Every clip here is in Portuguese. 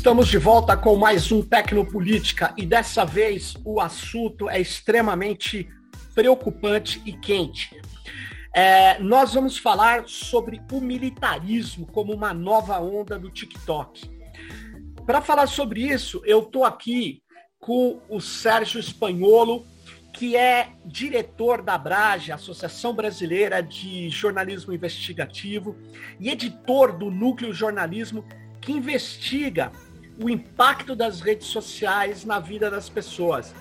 Estamos de volta com mais um Tecnopolítica e dessa vez o assunto é extremamente preocupante e quente. É, nós vamos falar sobre o militarismo como uma nova onda do TikTok. Para falar sobre isso, eu estou aqui com o Sérgio Espanholo, que é diretor da Brage, Associação Brasileira de Jornalismo Investigativo, e editor do Núcleo Jornalismo que investiga o impacto das redes sociais na vida das pessoas.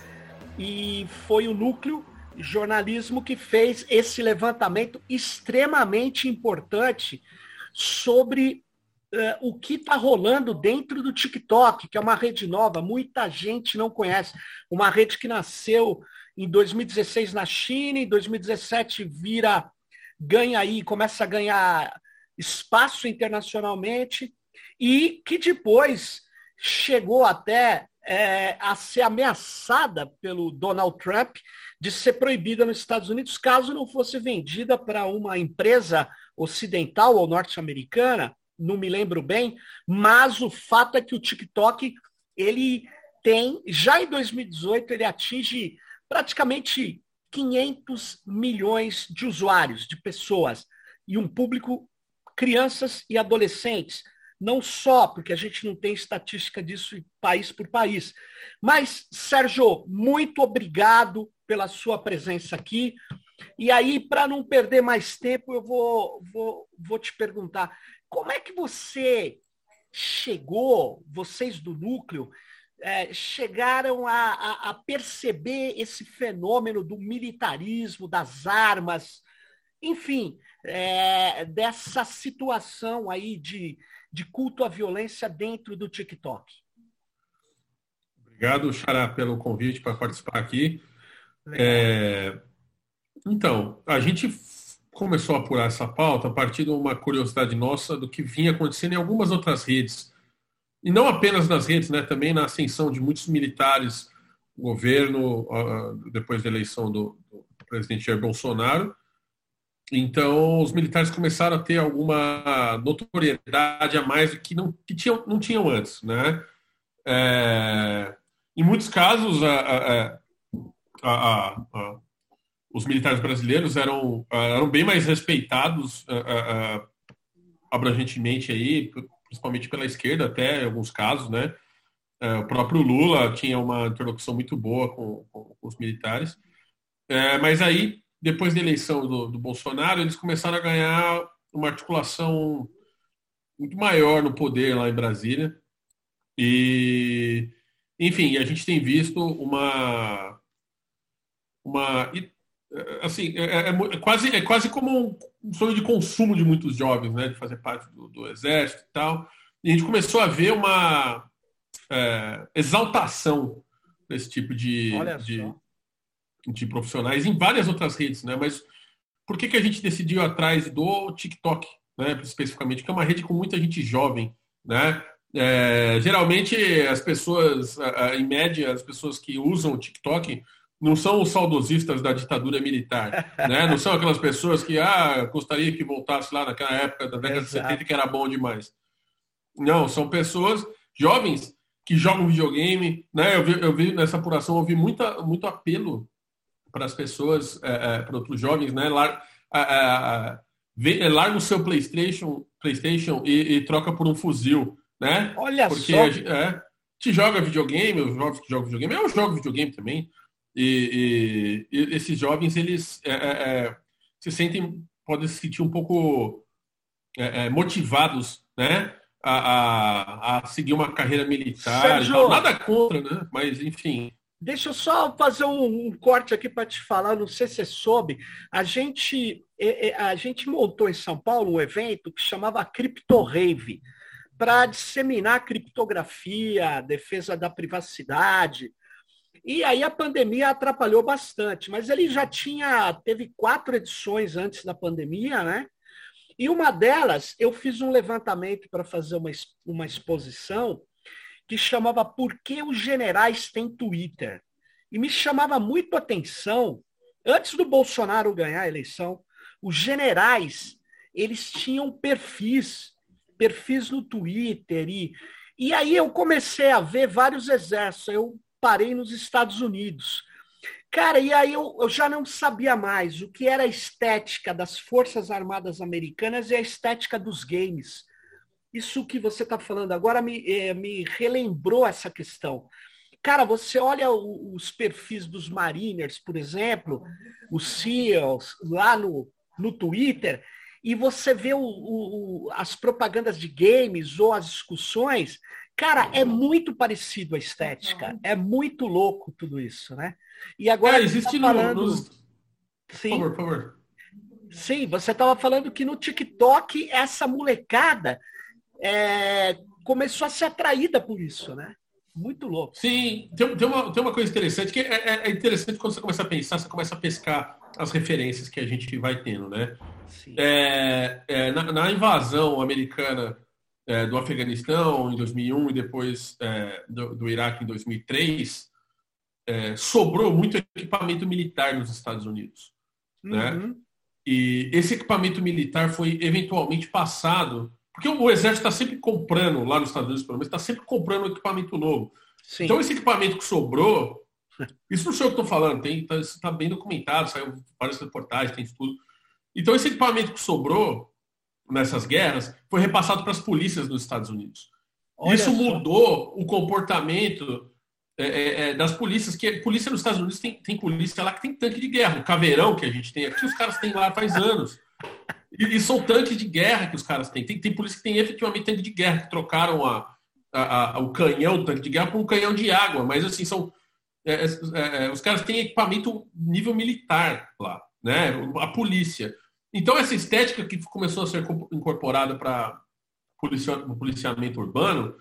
E foi o núcleo jornalismo que fez esse levantamento extremamente importante sobre uh, o que está rolando dentro do TikTok, que é uma rede nova, muita gente não conhece. Uma rede que nasceu em 2016 na China, em 2017 vira, ganha aí, começa a ganhar espaço internacionalmente e que depois chegou até é, a ser ameaçada pelo Donald Trump de ser proibida nos Estados Unidos caso não fosse vendida para uma empresa ocidental ou norte-americana, não me lembro bem, mas o fato é que o TikTok ele tem, já em 2018, ele atinge praticamente 500 milhões de usuários, de pessoas, e um público, crianças e adolescentes, não só porque a gente não tem estatística disso país por país. Mas, Sérgio, muito obrigado pela sua presença aqui. E aí, para não perder mais tempo, eu vou, vou, vou te perguntar: como é que você chegou, vocês do núcleo, é, chegaram a, a, a, perceber esse fenômeno do militarismo, das armas, enfim, é, dessa situação aí de, de culto à violência dentro do TikTok. Obrigado, Xará, pelo convite para participar aqui. É... Então, a gente começou a apurar essa pauta a partir de uma curiosidade nossa do que vinha acontecendo em algumas outras redes. E não apenas nas redes, né, também na ascensão de muitos militares, governo, depois da eleição do, do presidente Jair Bolsonaro, então, os militares começaram a ter alguma notoriedade a mais do que não, que tinham, não tinham antes. Né? É, em muitos casos, a, a, a, os militares brasileiros eram, eram bem mais respeitados abrangentemente, aí, principalmente pela esquerda, até em alguns casos. Né? É, o próprio Lula tinha uma interlocução muito boa com, com, com os militares. É, mas aí depois da eleição do, do Bolsonaro, eles começaram a ganhar uma articulação muito maior no poder lá em Brasília. E, enfim, a gente tem visto uma. uma assim, é, é, é, quase, é quase como um sonho de consumo de muitos jovens, né? De fazer parte do, do exército e tal. E a gente começou a ver uma é, exaltação desse tipo de, de, de profissionais em várias outras redes, né? Mas por que, que a gente decidiu atrás do TikTok, né? Especificamente, que é uma rede com muita gente jovem, né? É, geralmente as pessoas, em média, as pessoas que usam o TikTok não são os saudosistas da ditadura militar, né? Não são aquelas pessoas que ah, gostaria que voltasse lá naquela época da década Exato. de 70 que era bom demais. Não, são pessoas jovens que jogam videogame, né? Eu vi, eu vi nessa apuração, eu vi muita, muito apelo para as pessoas, é, é, para os jovens, né? Lar, é, larga o seu PlayStation, PlayStation e, e, troca por um fuzil, né? Olha Porque, só. É, te joga videogame, os jovens que jogam videogame, eu jogo videogame também. E, e, e esses jovens, eles é, é, se sentem, podem se sentir um pouco motivados, né? A, a, a, seguir uma carreira militar. Nada contra, né? Mas, enfim, Deixa eu só fazer um, um corte aqui para te falar, não sei se você soube. A gente, a gente montou em São Paulo um evento que chamava Crypto Rave, para disseminar criptografia, defesa da privacidade. E aí a pandemia atrapalhou bastante, mas ele já tinha, teve quatro edições antes da pandemia, né? E uma delas, eu fiz um levantamento para fazer uma, uma exposição que chamava Por que os generais têm Twitter? E me chamava muito a atenção, antes do Bolsonaro ganhar a eleição, os generais, eles tinham perfis, perfis no Twitter e, E aí eu comecei a ver vários exércitos. Eu parei nos Estados Unidos. Cara, e aí eu, eu, já não sabia mais o que era a estética das Forças Armadas Americanas e a estética dos games. Isso que você está falando agora me, eh, me relembrou essa questão. Cara, você olha os perfis dos Mariners, por exemplo, os SEALs, lá no, no Twitter, e você vê o, o, as propagandas de games ou as discussões, cara, é muito parecido a estética. É muito louco tudo isso, né? E agora. É, existe tá falando... no. Sim. Por favor, por favor. Sim, você estava falando que no TikTok essa molecada é, começou a ser atraída por isso, né? Muito louco. Sim, tem, tem, uma, tem uma coisa interessante, que é, é, é, interessante quando você começa a pensar, você começa a pescar as referências que a gente vai tendo, né? É, é, na, na, invasão americana é, do Afeganistão em 2001 e depois do, do, Iraque em 2003, sobrou muito equipamento militar nos Estados Unidos, né? uhum. né? E esse equipamento militar foi eventualmente passado porque o exército está sempre comprando, lá nos Estados Unidos, pelo menos, está sempre comprando equipamento novo. Sim. Então, esse equipamento que sobrou, isso não sou eu que estou falando, está tá bem documentado, saiu várias reportagens, tem estudo. Então, esse equipamento que sobrou nessas guerras foi repassado para as polícias dos Estados Unidos. Olha isso só. mudou o comportamento é, é, é, das polícias, que a polícia nos Estados Unidos tem, tem polícia lá que tem tanque de guerra. O caveirão que a gente tem aqui, os caras têm lá faz anos. E, e, são tanques de guerra que os caras têm. Tem, tem polícia que tem efetivamente tanque de guerra, que trocaram a, a, a o canhão do tanque de guerra por um canhão de água. Mas assim, são. É, é, é, é os caras têm equipamento nível militar lá, né? A polícia. Então, essa estética que começou a ser incorporada para o policiamento urbano,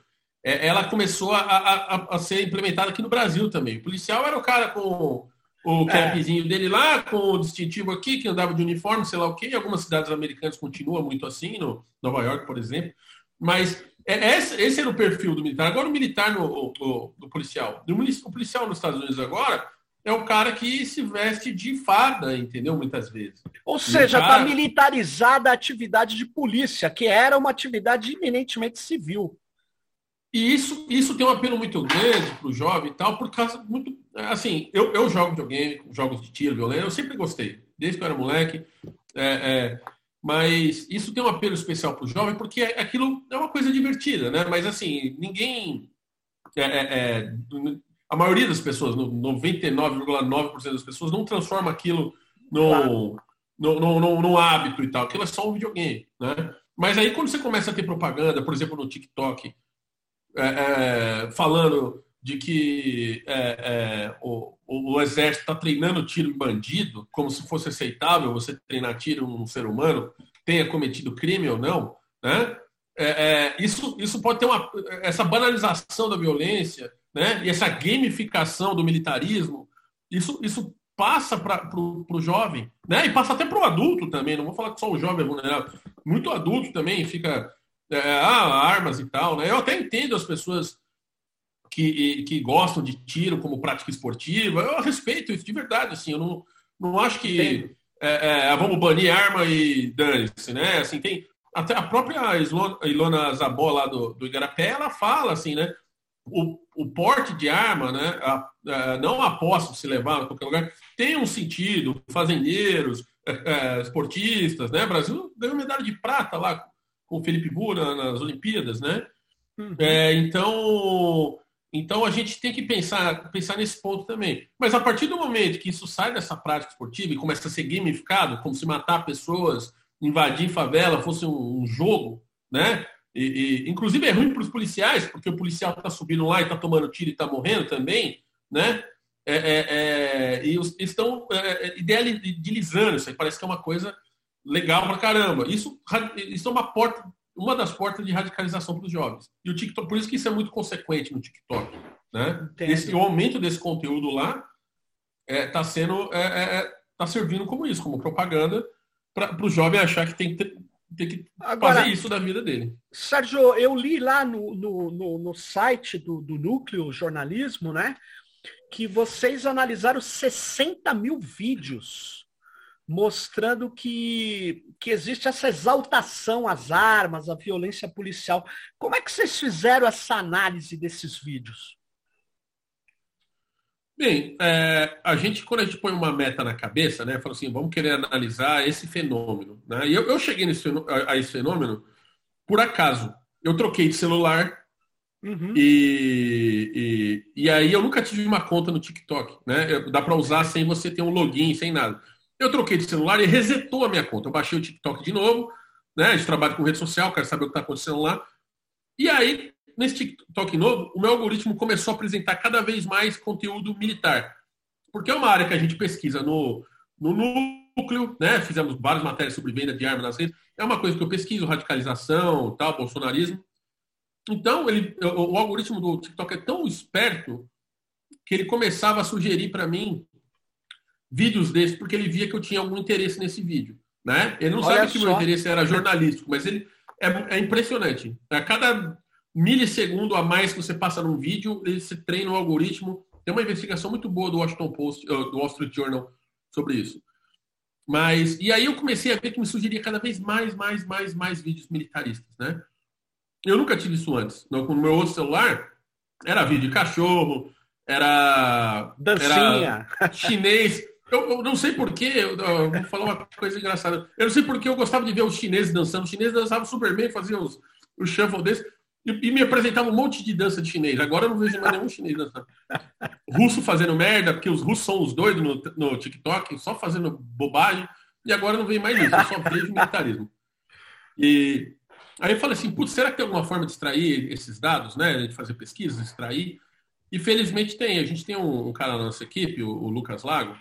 é, ela começou a, a, a, ser implementada aqui no Brasil também. O policial era o cara com o é. capzinho é. dele lá, com o distintivo aqui, que andava de uniforme, sei lá o quê. Algumas cidades americanas continua muito assim, no Nova York, por exemplo. Mas é, esse, esse era o perfil do militar. Agora o militar no, o, do policial. O policial nos Estados Unidos agora é o cara que se veste de farda, entendeu? Muitas vezes. Ou seja, está militarizada a atividade de polícia, que era uma atividade eminentemente civil. E isso, isso tem um apelo muito grande para o jovem e tal, por causa muito. Assim, eu, eu jogo videogame, jogos de tiro, violento, eu sempre gostei, desde que eu era moleque. É, é, mas isso tem um apelo especial para o jovem, porque aquilo é uma coisa divertida, né? Mas assim, ninguém. É, é, é a maioria das pessoas, 99,9% das pessoas, não transforma aquilo claro. no, no, hábito e tal. Aquilo é só um videogame, né? Mas aí quando você começa a ter propaganda, por exemplo, no TikTok, é, é, falando de que é, é o, o, exército está treinando tiro em bandido, como se fosse aceitável você treinar tiro em um ser humano, tenha cometido crime ou não, né? É, é, isso, isso pode ter uma essa banalização da violência, né? E essa gamificação do militarismo, isso, isso passa para o jovem, né? E passa até para o adulto também. Não vou falar que só o jovem é vulnerável. Muito adulto também fica é, ah, armas e tal, né? Eu até entendo as pessoas que, que gostam de tiro como prática esportiva, eu respeito isso de verdade, assim, eu não, não acho que é, é, vamos banir arma e dane-se, né? Assim, tem até a própria Ilona Zabó lá do, do Igarapé, ela fala assim, né? O, o porte de arma, né? A, a, não a posse de se levar a qualquer lugar, tem um sentido. Fazendeiros, é, é, esportistas, né? O Brasil ganhou medalha de prata lá com o Felipe Bura nas Olimpíadas, né? Uhum. É, então, então a gente tem que pensar, pensar nesse ponto também. Mas a partir do momento que isso sai dessa prática esportiva e começa a ser gamificado, como se matar pessoas, invadir favela fosse um, um jogo, né? E, e, inclusive é ruim para os policiais, porque o policial está subindo lá e está tomando tiro e está morrendo também, né? É, é, é, e estão é, é, idealizando isso aí, parece que é uma coisa legal pra caramba. Isso, isso é uma porta, uma das portas de radicalização para os jovens. E o TikTok, por isso que isso é muito consequente no TikTok. Né? Esse, o aumento desse conteúdo lá está é, tá sendo é, é, é, tá servindo como isso, como propaganda para o jovem achar que tem que, tem que Agora, fazer isso da vida dele. Sérgio, eu li lá no, no, no, no site do, do Núcleo Jornalismo, né? Que vocês analisaram 60 mil vídeos mostrando que, que existe essa exaltação às armas, à violência policial. Como é que vocês fizeram essa análise desses vídeos? Bem, é, a gente, quando a gente põe uma meta na cabeça, né, fala assim, vamos querer analisar esse fenômeno. Né? E eu, eu cheguei nesse, a, a, esse fenômeno por acaso. Eu troquei de celular uhum. e, e, e, aí eu nunca tive uma conta no TikTok. Né? Dá para usar sem você ter um login, sem nada. Eu troquei de celular e resetou a minha conta. Eu baixei o TikTok de novo, né? Gente trabalha com rede social, quero saber o que está acontecendo lá. E aí, nesse TikTok novo, o meu algoritmo começou a apresentar cada vez mais conteúdo militar. Porque é uma área que a gente pesquisa no, no núcleo, né? Fizemos várias matérias sobre venda de armas nas redes. É uma coisa que eu pesquiso, radicalização, tal, bolsonarismo. Então, ele, o algoritmo do TikTok é tão esperto que ele começava a sugerir para mim vídeos desses porque ele via que eu tinha algum interesse nesse vídeo. Né? Ele não Olha sabe que meu interesse era jornalístico, mas ele é, é, impressionante. A cada milissegundo a mais que você passa num vídeo, ele se treina o algoritmo. Tem uma investigação muito boa do Washington Post, do Wall Street Journal sobre isso. Mas e aí eu comecei a ver que me sugeria cada vez mais, mais, mais, mais vídeos militaristas, né? Eu nunca tive isso antes. No, no meu outro celular era vídeo de cachorro, era dancinha, era chinês. Eu, eu, não sei porquê, eu, eu, vou falar uma coisa engraçada. Eu não sei porquê eu gostava de ver os chineses dançando. Os chineses dançavam super bem, faziam os, os shuffle desse. E, e, me apresentavam um monte de dança de chinês. Agora eu não vejo mais nenhum chinês dançando. Russo fazendo merda, porque os russos são os doidos no, no TikTok, só fazendo bobagem. E agora eu não vejo mais isso, eu só vejo militarismo. E aí eu falei assim, putz, será que tem alguma forma de extrair esses dados, né? De fazer pesquisas, extrair? E felizmente tem. A gente tem um, um cara na nossa equipe, o, o Lucas Lago,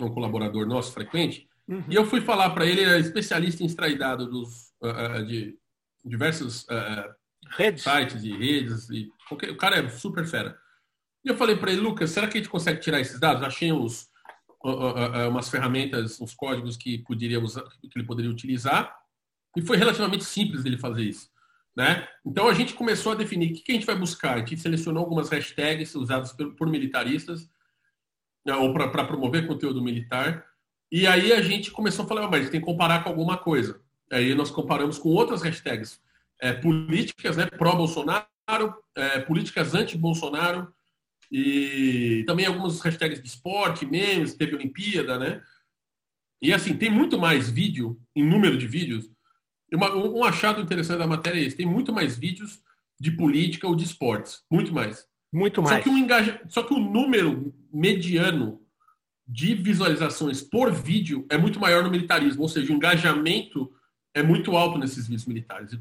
um colaborador nosso frequente, uhum. e eu fui falar para ele, ele é especialista em extrair dados dos, uh, de diversos uh, redes. sites e redes, e qualquer, o cara é super fera. E eu falei para ele, Lucas, será que a gente consegue tirar esses dados? Achei uns, uh, umas ferramentas, uns códigos que, poderia usar, que ele poderia utilizar, e foi relativamente simples dele fazer isso. Né? Então a gente começou a definir o que a gente vai buscar. A gente selecionou algumas hashtags usadas por, por militaristas ou para promover conteúdo militar. E aí a gente começou a falar, oh, mas tem que comparar com alguma coisa. Aí nós comparamos com outras hashtags é, políticas, né, pró-Bolsonaro, é, políticas anti-Bolsonaro, e também algumas hashtags de esporte, memes, teve Olimpíada, né? E assim, tem muito mais vídeo, em número de vídeos. Uma, um achado interessante da matéria é esse: tem muito mais vídeos de política ou de esportes. Muito mais. Muito mais. Só que, o engaja... Só que o número mediano de visualizações por vídeo é muito maior no militarismo, ou seja, o engajamento é muito alto nesses vídeos militares,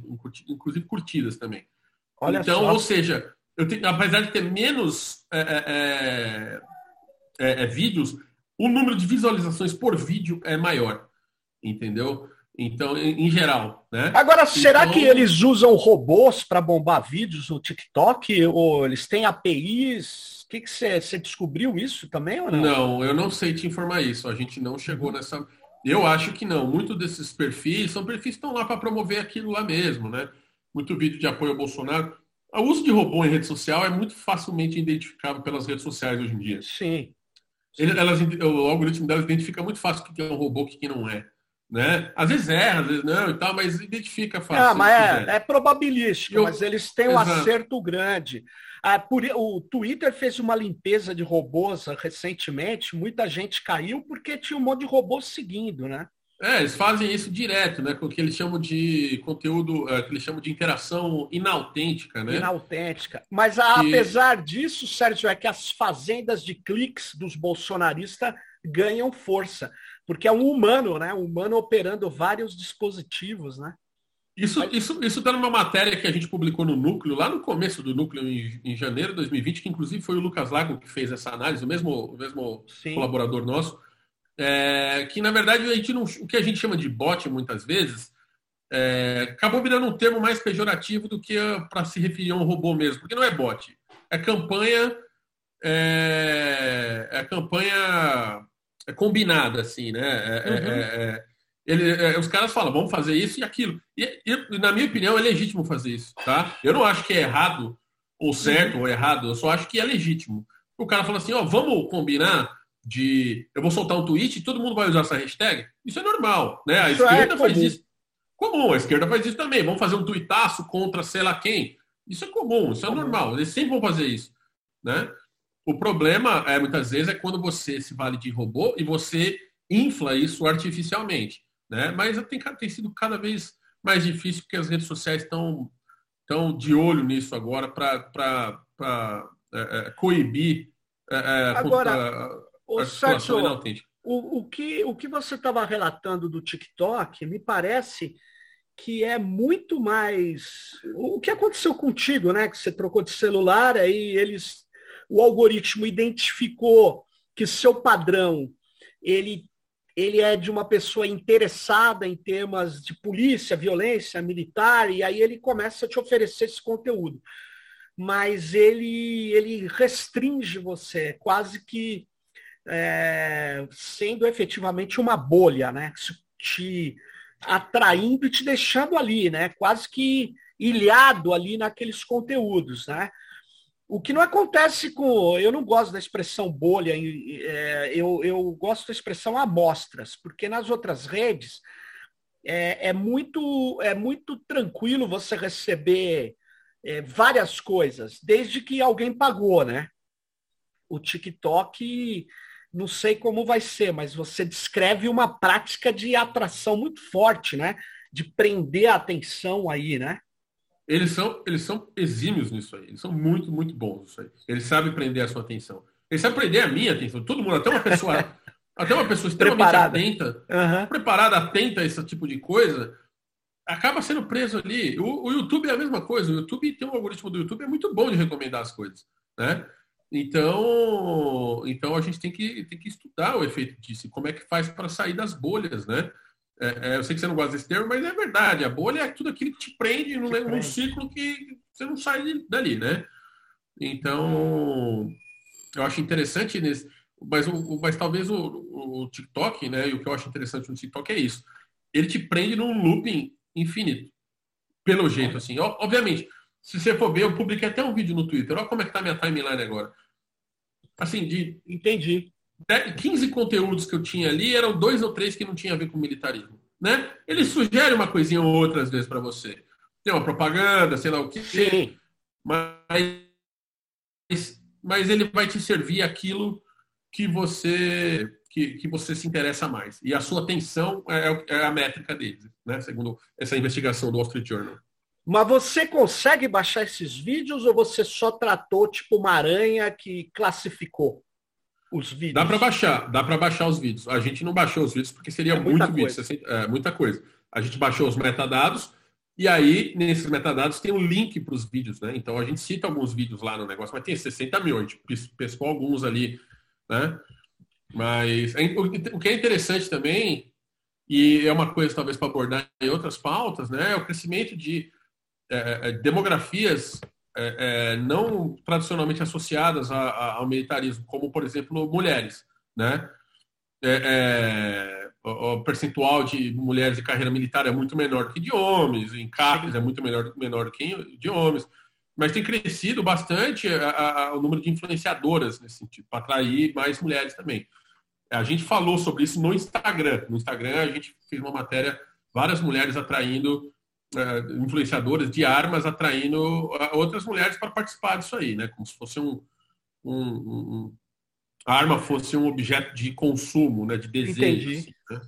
inclusive curtidas também. Olha então, só. ou seja, eu tenho, apesar de ter menos é, é, é, é, vídeos, o número de visualizações por vídeo é maior, entendeu? Então, em, geral, né? Agora, será então... que eles usam robôs para bombar vídeos no TikTok? Ou eles têm APIs? O que você descobriu isso também ou não? Não, eu não sei te informar isso. A gente não chegou nessa. Eu acho que não. Muitos desses perfis são perfis que estão lá para promover aquilo lá mesmo, né? Muito vídeo de apoio ao Bolsonaro. O uso de robô em rede social é muito facilmente identificável pelas redes sociais hoje em dia. Sim. Elas, o algoritmo delas identifica muito fácil o que é um robô e o que não é né? Às vezes erra, às vezes não e tal, mas identifica fácil. Ah, mas é, é, probabilístico, Eu, mas eles têm um exato. acerto grande. Ah, por, o Twitter fez uma limpeza de robôs recentemente, muita gente caiu porque tinha um monte de robôs seguindo, né? É, eles fazem isso direto, né? Com o que eles chamam de conteúdo, é, que eles chamam de interação inautêntica, né? Inautêntica. Mas apesar disso, Sérgio, é que as fazendas de cliques dos bolsonaristas ganham força porque é um humano, né? Um humano operando vários dispositivos, né? Isso está isso, isso tá numa matéria que a gente publicou no Núcleo, lá no começo do Núcleo, em, em janeiro de 2020, que inclusive foi o Lucas Lago que fez essa análise, o mesmo, o mesmo colaborador nosso, é, que na verdade a gente não, o que a gente chama de bot muitas vezes é, acabou virando um termo mais pejorativo do que para se referir a um robô mesmo, porque não é bot, é campanha, é, é campanha é combinada, assim, né? É, é uhum. é, é, ele, é, os caras falam, vamos fazer isso e aquilo. E, e, na minha opinião, é legítimo fazer isso, tá? Eu não acho que é errado ou certo uhum. ou errado, eu só acho que é legítimo. O cara fala assim, ó, vamos combinar, de eu vou soltar um tweet e todo mundo vai usar essa hashtag, isso é normal, né? A isso esquerda faz isso. Comum, a esquerda faz isso também. Vamos fazer um tuitaço contra sei lá quem. Isso é comum, isso é normal. Eles sempre vão fazer isso, né? O problema é muitas vezes é quando você se vale de robô e você infla isso artificialmente, né? Mas tem, tem sido cada vez mais difícil porque as redes sociais estão estão de olho nisso agora para é, é, coibir é, é agora, o Sérgio, o, o, que, o que você estava relatando do TikTok me parece que é muito mais o que aconteceu contigo, né? Que você trocou de celular, aí eles o algoritmo identificou que seu padrão ele ele é de uma pessoa interessada em temas de polícia, violência militar, e aí ele começa a te oferecer esse conteúdo. Mas ele, ele restringe você, quase que é, sendo efetivamente uma bolha, né? Te atraindo e te deixando ali, né? Quase que ilhado ali naqueles conteúdos, né? O que não acontece com. Eu não gosto da expressão bolha, é, eu, eu gosto da expressão amostras, porque nas outras redes é, é muito, é muito tranquilo você receber é, várias coisas, desde que alguém pagou, né? O TikTok, não sei como vai ser, mas você descreve uma prática de atração muito forte, né? De prender a atenção aí, né? Eles são, eles são exímios nisso aí. Eles são muito, muito bons nisso aí. Eles sabem prender a sua atenção. Eles sabem prender a minha atenção. Todo mundo, até uma pessoa, até uma pessoa extremamente preparada. atenta, uhum. preparada, atenta a esse tipo de coisa, acaba sendo preso ali. O, o, YouTube é a mesma coisa. O YouTube tem um algoritmo do YouTube é muito bom de recomendar as coisas, né? Então, então a gente tem que, tem que estudar o efeito disso, como é que faz para sair das bolhas, né? É, é, eu sei que você não gosta desse termo, mas é verdade. A bolha é tudo aquilo que te prende num, num ciclo que você não sai dali, né? Então, eu acho interessante nesse. Mas, o, mas talvez o, o TikTok, né? E o que eu acho interessante no TikTok é isso. Ele te prende num looping infinito. Pelo jeito, assim. Obviamente, se você for ver, eu publiquei até um vídeo no Twitter. Olha como é que tá minha timeline agora. Assim, de. Entendi. 15 conteúdos que eu tinha ali, eram dois ou três que não tinham a ver com militarismo. Né? Ele sugere uma coisinha ou outra, às vezes, para você. Tem uma propaganda, sei lá o que. Sim. Mas, mas ele vai te servir aquilo que você que, que você se interessa mais. E a sua atenção é, é a métrica dele, né? segundo essa investigação do Wall Street Journal. Mas você consegue baixar esses vídeos ou você só tratou tipo uma aranha que classificou? Os vídeos. Dá para baixar, dá para baixar os vídeos. A gente não baixou os vídeos porque seria é muito vídeo, 60, é, muita coisa. A gente baixou os metadados e aí nesses metadados tem um link para os vídeos, né? Então a gente cita alguns vídeos lá no negócio, mas tem 60 mil, a gente pescou alguns ali, né? Mas o que é interessante também e é uma coisa talvez para abordar em outras pautas, né? É o crescimento de é, é demografias é, é, não tradicionalmente associadas a, a, ao militarismo, como, por exemplo, mulheres. Né? É, é o, o, percentual de mulheres de carreira militar é muito menor que de homens, em CAPES é muito menor, menor que de homens, mas tem crescido bastante a, o número de influenciadoras nesse sentido, para atrair mais mulheres também. A gente falou sobre isso no Instagram. No Instagram a gente fez uma matéria, várias mulheres atraindo influenciadoras de armas atraindo outras mulheres para participar disso aí, né? Como se fosse um, um, um a arma fosse um objeto de consumo, né? De desejo. Assim, né?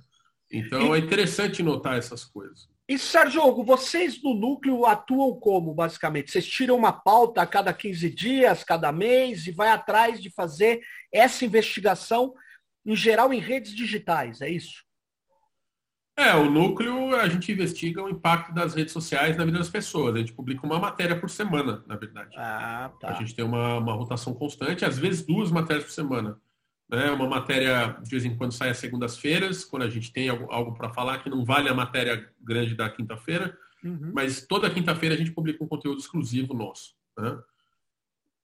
Então e... é interessante notar essas coisas. E, Sérgio, vocês no núcleo atuam como, basicamente? Vocês tiram uma pauta a cada 15 dias, cada mês, e vai atrás de fazer essa investigação, em geral, em redes digitais, é isso? É, o núcleo a gente investiga o impacto das redes sociais na vida das pessoas. A gente publica uma matéria por semana, na verdade. Ah, tá. A gente tem uma, uma rotação constante, às vezes duas matérias por semana. Né? Uma matéria, de vez em quando, sai às segundas-feiras, quando a gente tem algo, algo para falar que não vale a matéria grande da quinta-feira. Uhum. Mas toda quinta-feira a gente publica um conteúdo exclusivo nosso. Né?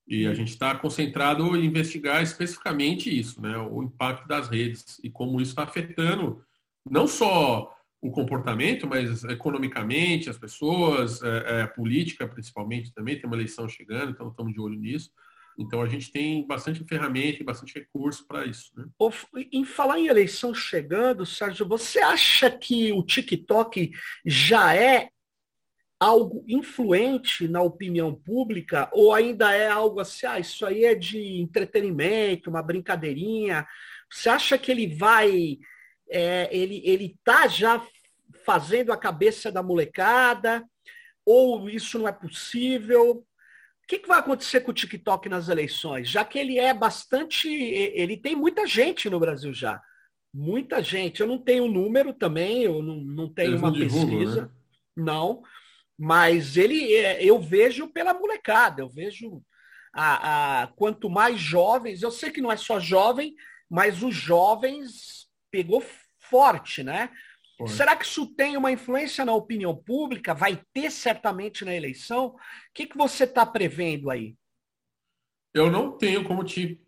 E a gente está concentrado em investigar especificamente isso, né? o impacto das redes e como isso está afetando não só o comportamento, mas economicamente, as pessoas, é, é, política principalmente também, tem uma eleição chegando, então estamos de olho nisso. Então a gente tem bastante ferramenta e bastante recurso para isso. Né? Em falar em eleição chegando, Sérgio, você acha que o TikTok já é algo influente na opinião pública ou ainda é algo assim, ah, isso aí é de entretenimento, uma brincadeirinha? Você acha que ele vai, é, ele ele tá já fazendo a cabeça da molecada ou isso não é possível? O que, que, vai acontecer com o TikTok nas eleições? Já que ele é bastante. Ele tem muita gente no Brasil já. Muita gente. Eu não tenho número também, eu não, não tenho Eles uma não pesquisa. Né? Não. Mas ele é, eu vejo pela molecada, eu vejo a, a, quanto mais jovens, eu sei que não é só jovem, mas os jovens pegou forte, né? Será que isso tem uma influência na opinião pública? Vai ter certamente na eleição? O que, que você está prevendo aí? Eu não tenho como te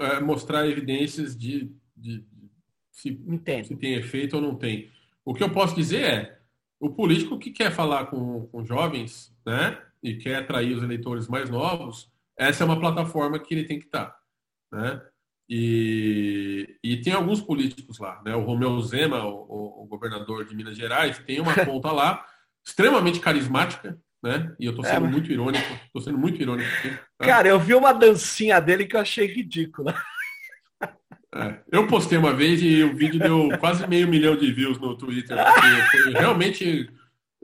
é, mostrar evidências de, de, de se, se, tem efeito ou não tem. O que eu posso dizer é, o político que quer falar com, com jovens, né, e quer atrair os eleitores mais novos, essa é uma plataforma que ele tem que estar, né? E, e tem alguns políticos lá, né? O Romeu Zema, o, o governador de Minas Gerais, tem uma conta lá extremamente carismática, né? E eu tô é, sendo é, muito irônico, tô sendo muito irônico. Aqui, tá? Cara, eu vi uma dancinha dele que eu achei ridícula. É, eu postei uma vez e o vídeo deu quase meio milhão de views no Twitter. Foi realmente.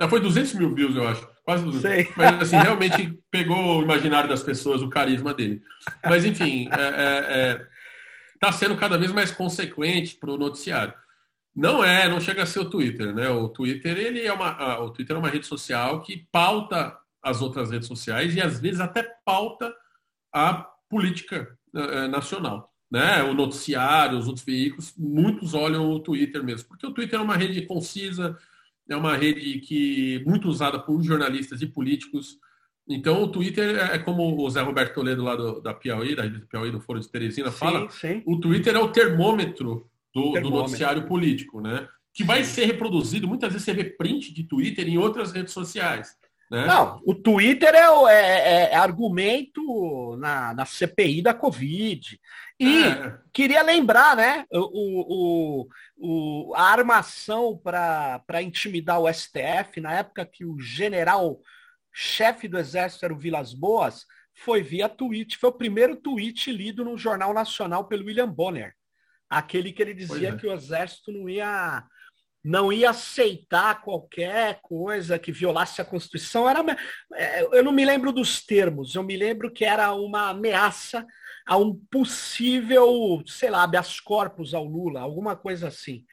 Foi 200 mil views, eu acho. Quase 200. Sei. Mas, assim, realmente pegou o imaginário das pessoas, o carisma dele. Mas, enfim, é, é, é está sendo cada vez mais consequente para o noticiário. Não é, não chega a ser o Twitter, né? O Twitter ele é uma, o Twitter é uma rede social que pauta as outras redes sociais e às vezes até pauta a política uh, nacional, né? O noticiário, os outros veículos, muitos olham o Twitter mesmo, porque o Twitter é uma rede concisa, é uma rede que muito usada por jornalistas e políticos então, o Twitter é, é como o Zé Roberto Toledo lá do, da Piauí, da Piauí do Foro de Teresina, sim, fala. Sim. O Twitter é o termômetro do, termômetro do, noticiário político, né? Que vai ser reproduzido, muitas vezes você vê print de Twitter em outras redes sociais. Né? Não, o Twitter é, é, é, é argumento na, na, CPI da Covid. E é. queria lembrar, né, o, o, o a armação para intimidar o STF, na época que o general chefe do exército era o Vilas Boas, foi via tweet. Foi o primeiro tweet lido no Jornal Nacional pelo William Bonner. Aquele que ele dizia é. que o exército não ia não ia aceitar qualquer coisa que violasse a Constituição. Era, é, eu não me lembro dos termos, eu me lembro que era uma ameaça a um possível, sei lá, habeas corpus ao Lula, alguma coisa assim.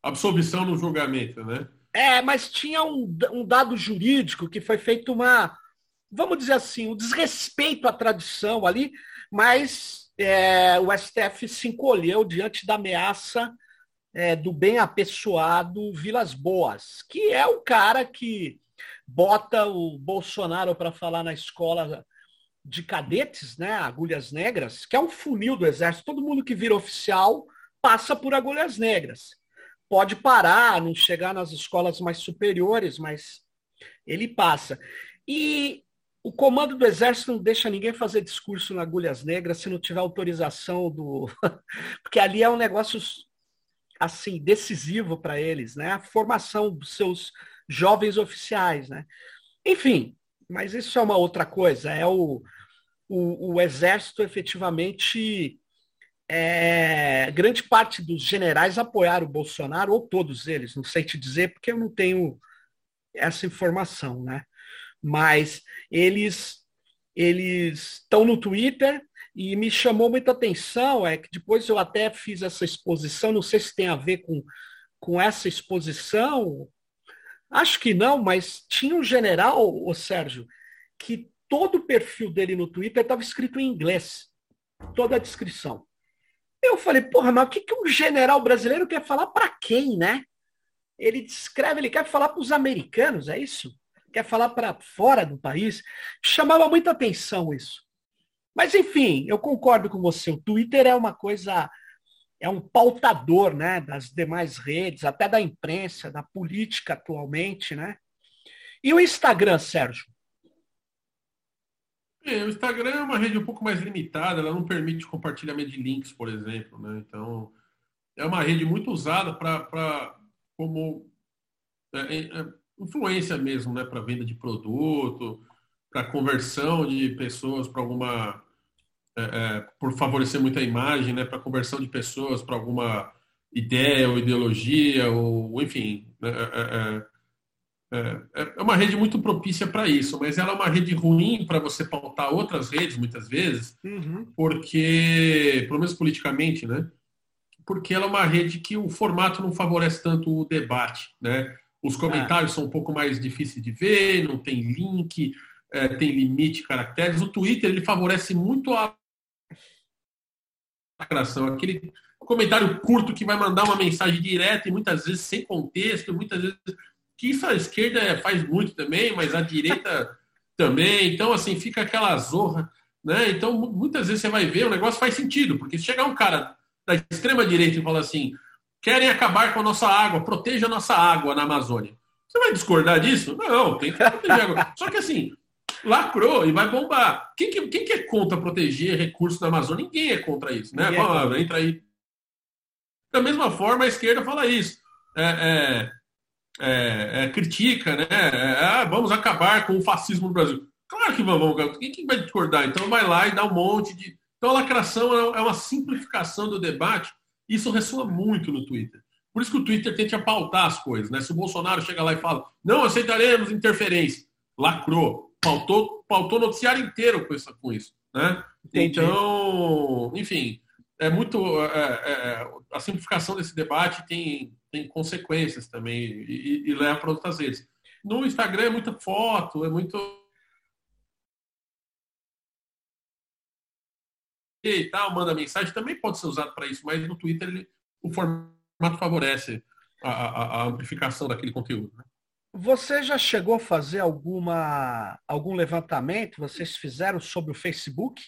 Absolvição no julgamento, né? É, mas tinha um, um dado jurídico que foi feito uma, vamos dizer assim, um desrespeito à tradição ali, mas é, o STF se encolheu diante da ameaça é, do bem apessoado Vilas Boas, que é o cara que bota o Bolsonaro para falar na escola de cadetes, né, agulhas negras, que é um funil do exército. Todo mundo que vira oficial passa por agulhas negras pode parar, não chegar nas escolas mais superiores, mas ele passa. E o comando do exército não deixa ninguém fazer discurso na Agulhas Negras se não tiver autorização do. Porque ali é um negócio assim decisivo para eles, né? A formação dos seus jovens oficiais, né? Enfim, mas isso é uma outra coisa. É o, o, o exército efetivamente é, grande parte dos generais apoiaram o Bolsonaro, ou todos eles, não sei te dizer, porque eu não tenho essa informação, né? Mas eles eles estão no Twitter e me chamou muita atenção, é que depois eu até fiz essa exposição, não sei se tem a ver com, com essa exposição, acho que não, mas tinha um general, o Sérgio, que todo o perfil dele no Twitter estava escrito em inglês, toda a descrição. Eu falei, porra, mas o que, que um general brasileiro quer falar para quem, né? Ele descreve, ele quer falar para os americanos, é isso? Quer falar para fora do país? Chamava muita atenção isso. Mas, enfim, eu concordo com você. O Twitter é uma coisa, é um pautador né, das demais redes, até da imprensa, da política atualmente, né? E o Instagram, Sérgio? É, o Instagram é uma rede um pouco mais limitada, ela não permite compartilhamento de links, por exemplo, né? Então, é uma rede muito usada para como é, é, é, influência mesmo, né? Para venda de produto, para conversão de pessoas para alguma é, é, por favorecer muito a imagem, né? Para conversão de pessoas para alguma ideia ou ideologia ou enfim, né? É, é, é uma rede muito propícia para isso, mas ela é uma rede ruim para você pautar outras redes, muitas vezes, uhum. porque, pelo menos politicamente, né? Porque ela é uma rede que o formato não favorece tanto o debate, né? Os comentários ah. são um pouco mais difíceis de ver, não tem link, é, tem limite de caracteres. O Twitter ele favorece muito a lacração, aquele comentário curto que vai mandar uma mensagem direta e muitas vezes sem contexto, muitas vezes que isso a esquerda faz muito também, mas a direita também. Então, assim, fica aquela zorra. Né? Então, muitas vezes você vai ver, o negócio faz sentido, porque se chegar um cara da extrema direita e falar assim, querem acabar com a nossa água, proteja a nossa água na Amazônia. Você vai discordar disso? Não, tem que proteger a água. Só que assim, lacrou e vai bombar. Quem que, quem que é contra proteger recursos da Amazônia? Ninguém é contra isso, né? Vamos, é entra aí. Da mesma forma, a esquerda fala isso. É, é, é, é, critica, né? É, ah, vamos acabar com o fascismo no Brasil. Claro que vamos, quem que vai discordar? Então vai lá e dá um monte de. Então a lacração é, é uma simplificação do debate. Isso ressoa muito no Twitter. Por isso que o Twitter tenta pautar as coisas, né? Se o Bolsonaro chega lá e fala, não aceitaremos interferência, lacrou, pautou, pautou o noticiário inteiro com isso, com isso né? Então, enfim, é muito é, é, é, a simplificação desse debate tem tem consequências também e, e leva para outras redes. No Instagram é muita foto, é muito e tal, manda mensagem, também pode ser usado para isso, mas no Twitter ele, o formato favorece a, a, a amplificação daquele conteúdo. Né? Você já chegou a fazer alguma, algum levantamento? Vocês fizeram sobre o Facebook?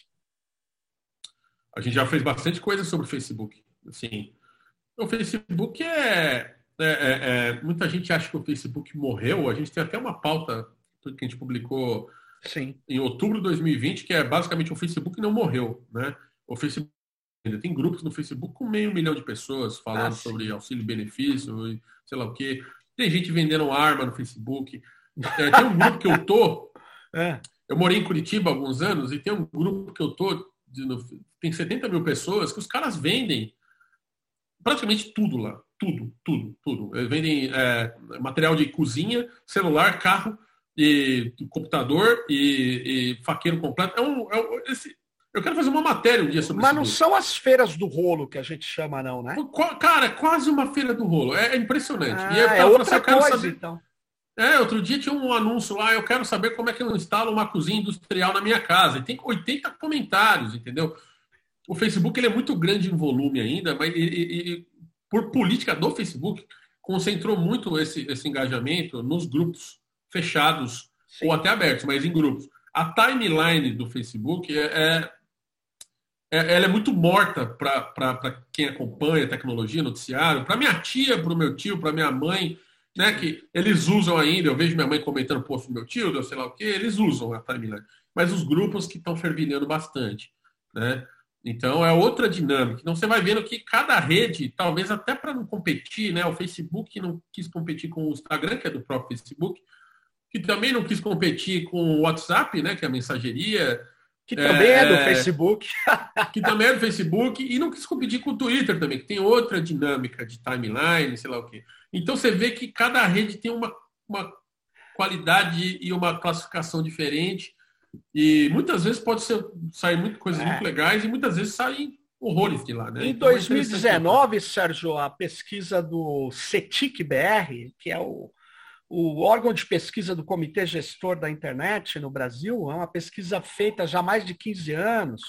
A gente já fez bastante coisa sobre o Facebook. Assim, o Facebook é, é, é, é, Muita gente acha que o Facebook morreu. A gente tem até uma pauta que a gente publicou Sim. em outubro de 2020, que é basicamente o Facebook não morreu. Né? O Facebook ainda tem grupos no Facebook com meio milhão de pessoas falando ah, sobre auxílio-benefício e sei lá o quê. Tem gente vendendo arma no Facebook. É, tem um grupo que eu tô. É. Eu morei em Curitiba há alguns anos e tem um grupo que eu tô. Tem 70 mil pessoas que os caras vendem praticamente tudo lá. Tudo, tudo, tudo. Eles vendem é, material de cozinha, celular, carro, e computador e, e faqueiro completo. É um, é um, esse, eu quero fazer uma matéria um dia sobre Mas não são as feiras do rolo que a gente chama, não, né? Cara, é quase uma feira do rolo. É, é impressionante. Ah, e eu, é outra assim, coisa, saber... então. É, outro dia tinha um anúncio lá, eu quero saber como é que eu instalo uma cozinha industrial na minha casa. E tem 80 comentários, entendeu? O Facebook ele é muito grande em volume ainda, mas por política do Facebook, concentrou muito esse, esse engajamento nos grupos fechados Sim. ou até abertos, mas em grupos. A timeline do Facebook é, é, é ela é muito morta para quem acompanha tecnologia, noticiário, para minha tia, para o meu tio, para minha mãe, né, que eles usam ainda. Eu vejo minha mãe comentando post do meu tio, eu sei lá o que, eles usam a timeline. Mas os grupos que estão fervilhando bastante, né? Então é outra dinâmica. Então você vai vendo que cada rede, talvez até para não competir, né? O Facebook não quis competir com o Instagram, que é do próprio Facebook, que também não quis competir com o WhatsApp, né? Que é a mensageria. Que também é, é do Facebook. que também é do Facebook, e não quis competir com o Twitter também, que tem outra dinâmica de timeline, sei lá o quê. Então você vê que cada rede tem uma, uma qualidade e uma classificação diferente e muitas vezes pode ser, sair muito, coisas é. muito legais e muitas vezes saem horrores de lá. Né? Em então, 2019, é Sérgio, a pesquisa do CETIC BR, que é o, o órgão de pesquisa do Comitê Gestor da Internet no Brasil, é uma pesquisa feita já há mais de 15 anos,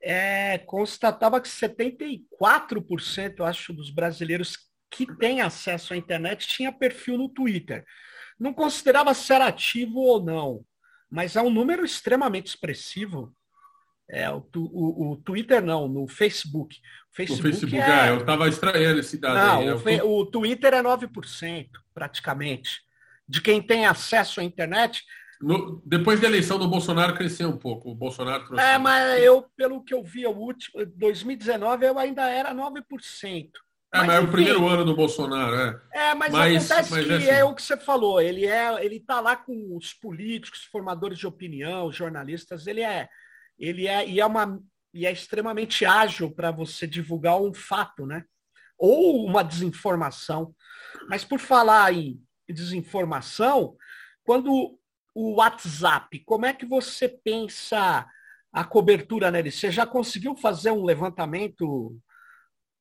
é, constatava que 74%, eu acho, dos brasileiros que têm acesso à internet tinha perfil no Twitter. Não considerava ser ativo ou não mas é um número extremamente expressivo. É, o, o, o Twitter não, no Facebook. Facebook o Facebook, é... é eu estava estranhando esse dado não, aí. O, fe... o Twitter é 9%, praticamente. De quem tem acesso à internet, No, depois da eleição do Bolsonaro cresceu um pouco. O Bolsonaro trouxe. É, mas eu, pelo que eu vi, o último, 2019 eu ainda era 9%. É, mas, mas é o primeiro ano do Bolsonaro, é. É, mas, mas acontece mas que é, assim. é, o que você falou. Ele é, ele tá lá com os políticos, formadores de opinião, jornalistas. Ele é, ele é e é uma e é extremamente ágil para você divulgar um fato, né? Ou uma desinformação. Mas por falar em desinformação, quando o WhatsApp, como é que você pensa a cobertura nele? Você já conseguiu fazer um levantamento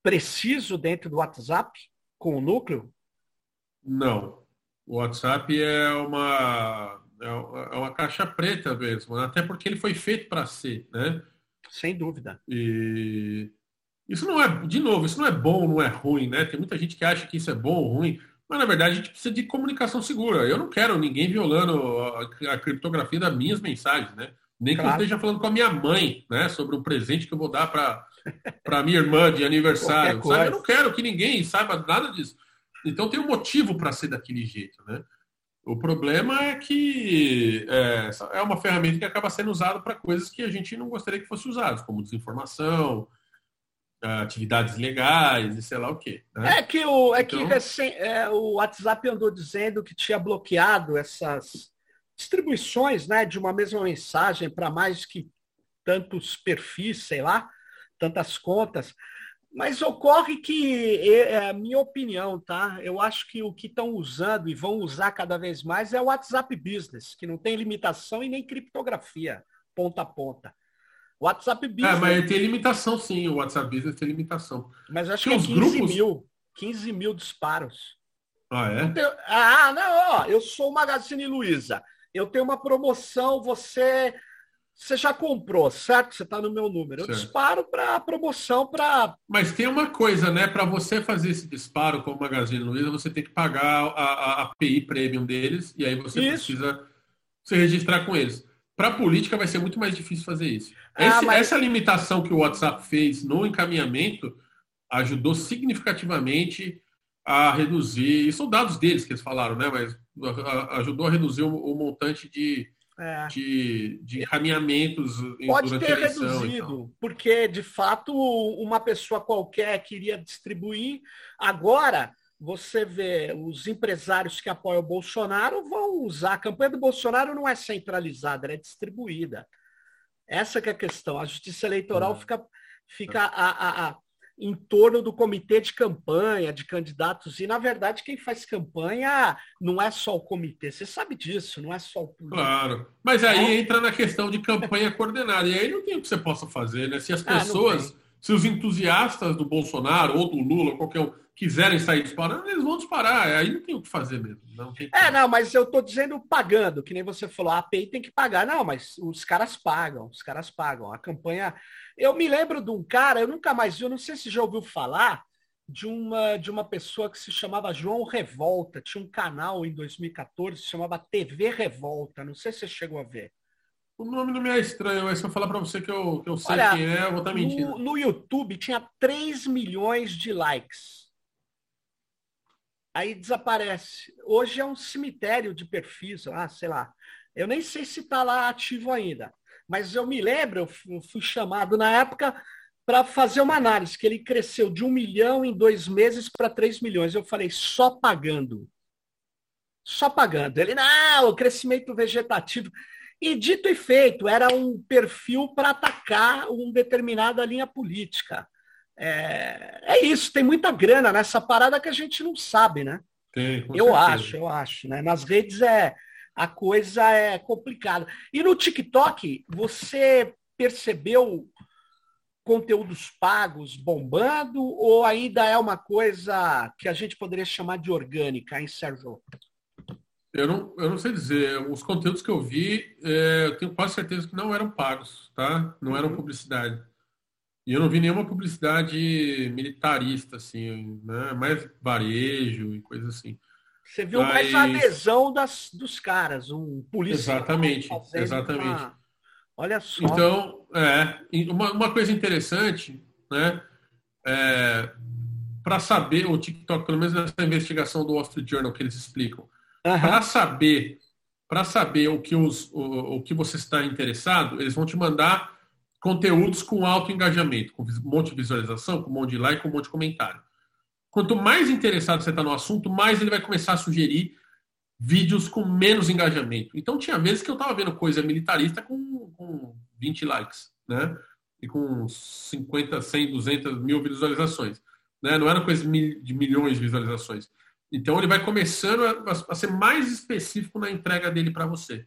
preciso dentro do WhatsApp com o núcleo? Não. O WhatsApp é uma, é, é uma caixa preta mesmo, até porque ele foi feito para ser, né? Sem dúvida. E isso não é, de novo, isso não é bom, não é ruim, né? Tem muita gente que acha que isso é bom ou ruim, mas na verdade a gente precisa de comunicação segura. Eu não quero ninguém violando a, criptografia das minhas mensagens, né? Nem claro. que eu esteja falando com a minha mãe, né? Sobre um presente que eu vou dar para minha irmã de aniversário. Sabe? Eu não quero que ninguém saiba nada disso. Então tem um motivo para ser daquele jeito, né? O problema é que é, é uma ferramenta que acaba sendo usada para coisas que a gente não gostaria que fosse usadas, como desinformação, atividades legais e sei lá o quê. Né? É que, o, é então... que recém, é, o WhatsApp andou dizendo que tinha bloqueado essas distribuições né, de uma mesma mensagem para mais que tantos perfis, sei lá, tantas contas. Mas ocorre que, é a minha opinião, tá? Eu acho que o que estão usando e vão usar cada vez mais é o WhatsApp Business, que não tem limitação e nem criptografia, ponta a ponta. WhatsApp Business. É, mas tem limitação, sim. O WhatsApp Business tem limitação. Mas acho que, que é 15 grupos... mil. 15 mil disparos. Ah, é? Tenho... Ah, não, ó, eu sou o Magazine Luiza. Eu tenho uma promoção, você você já comprou, certo? Você está no meu número. Eu certo. disparo para promoção para. Mas tem uma coisa, né? Para você fazer esse disparo com o Magazine Luiza, você tem que pagar a, a, API premium deles e aí você isso. precisa se registrar com eles. Para a política vai ser muito mais difícil fazer isso. Ah, Esse, mas... Essa limitação que o WhatsApp fez no encaminhamento ajudou significativamente a reduzir. Isso são dados deles que eles falaram, né? Mas ajudou a reduzir o, o montante de é. de, de encaminhamentos Pode ter reduzido, porque de fato uma pessoa qualquer queria distribuir. Agora, você vê os empresários que apoiam o Bolsonaro vão usar. A campanha do Bolsonaro não é centralizada, ela é distribuída. Essa que é a questão. A justiça eleitoral uhum. fica, fica a, a, a em torno do comitê de campanha, de candidatos. E, na verdade, quem faz campanha não é só o comitê. Você sabe disso, não é só o político. Claro. Mas aí é. entra na questão de campanha coordenada. E aí não tem o que você possa fazer, né? Se as ah, pessoas, ah, se os entusiastas do Bolsonaro ou do Lula, qualquer um, quiserem sair disparando, eles vão disparar. Aí não tem o que fazer mesmo. Não tem é, não, mas eu estou dizendo pagando, que nem você falou, a API tem que pagar. Não, mas os caras pagam, os caras pagam. A campanha eu me lembro de um cara, eu nunca mais vi, eu não sei se já ouviu falar, de uma, de uma pessoa que se chamava João Revolta. Tinha um canal em 2014 se chamava TV Revolta. Não sei se você chegou a ver. O nome não me é estranho, mas se eu falar para você que eu, que eu sei Olha, quem é, eu vou estar tá mentindo. No, no YouTube tinha 3 milhões de likes. Aí desaparece. Hoje é um cemitério de perfis, ah, sei lá. Eu nem sei se está lá ativo ainda. Mas eu me lembro, eu fui chamado na época para fazer uma análise, que ele cresceu de um milhão em dois meses para três milhões. Eu falei, só pagando. Só pagando. Ele, não, o crescimento vegetativo. E dito e feito, era um perfil para atacar uma determinada linha política. É, é, isso, tem muita grana nessa parada que a gente não sabe, né? Tem, eu certeza. acho, eu acho. Né? Nas redes é, a coisa é complicada. E no TikTok, você percebeu conteúdos pagos bombando ou ainda é uma coisa que a gente poderia chamar de orgânica, hein, Sérgio? Eu não, eu não sei dizer. Os conteúdos que eu vi, é, eu tenho quase certeza que não eram pagos, tá? Não eram uhum. publicidade. E eu não vi nenhuma publicidade militarista, assim, né? mais varejo e coisa assim. Você viu Mas... mais a adesão das, dos caras, um policial. Exatamente, exatamente. Uma... Olha só. Então, é, uma, uma coisa interessante, né? É, para saber, o TikTok, pelo menos nessa investigação do Wall Street Journal que eles explicam, uhum. para saber para saber o que, os, o, o que você está interessado, eles vão te mandar conteúdos com alto engajamento, com um monte de visualização, com um monte de like, com um monte de comentário. Quanto mais interessado você está no assunto, mais ele vai começar a sugerir vídeos com menos engajamento. Então tinha vezes que eu estava vendo coisa militarista com, com 20 likes, né? E com 50, 100, 200 mil visualizações. Né? Não era coisa de milhões de visualizações. Então ele vai começando a, a ser mais específico na entrega dele para você.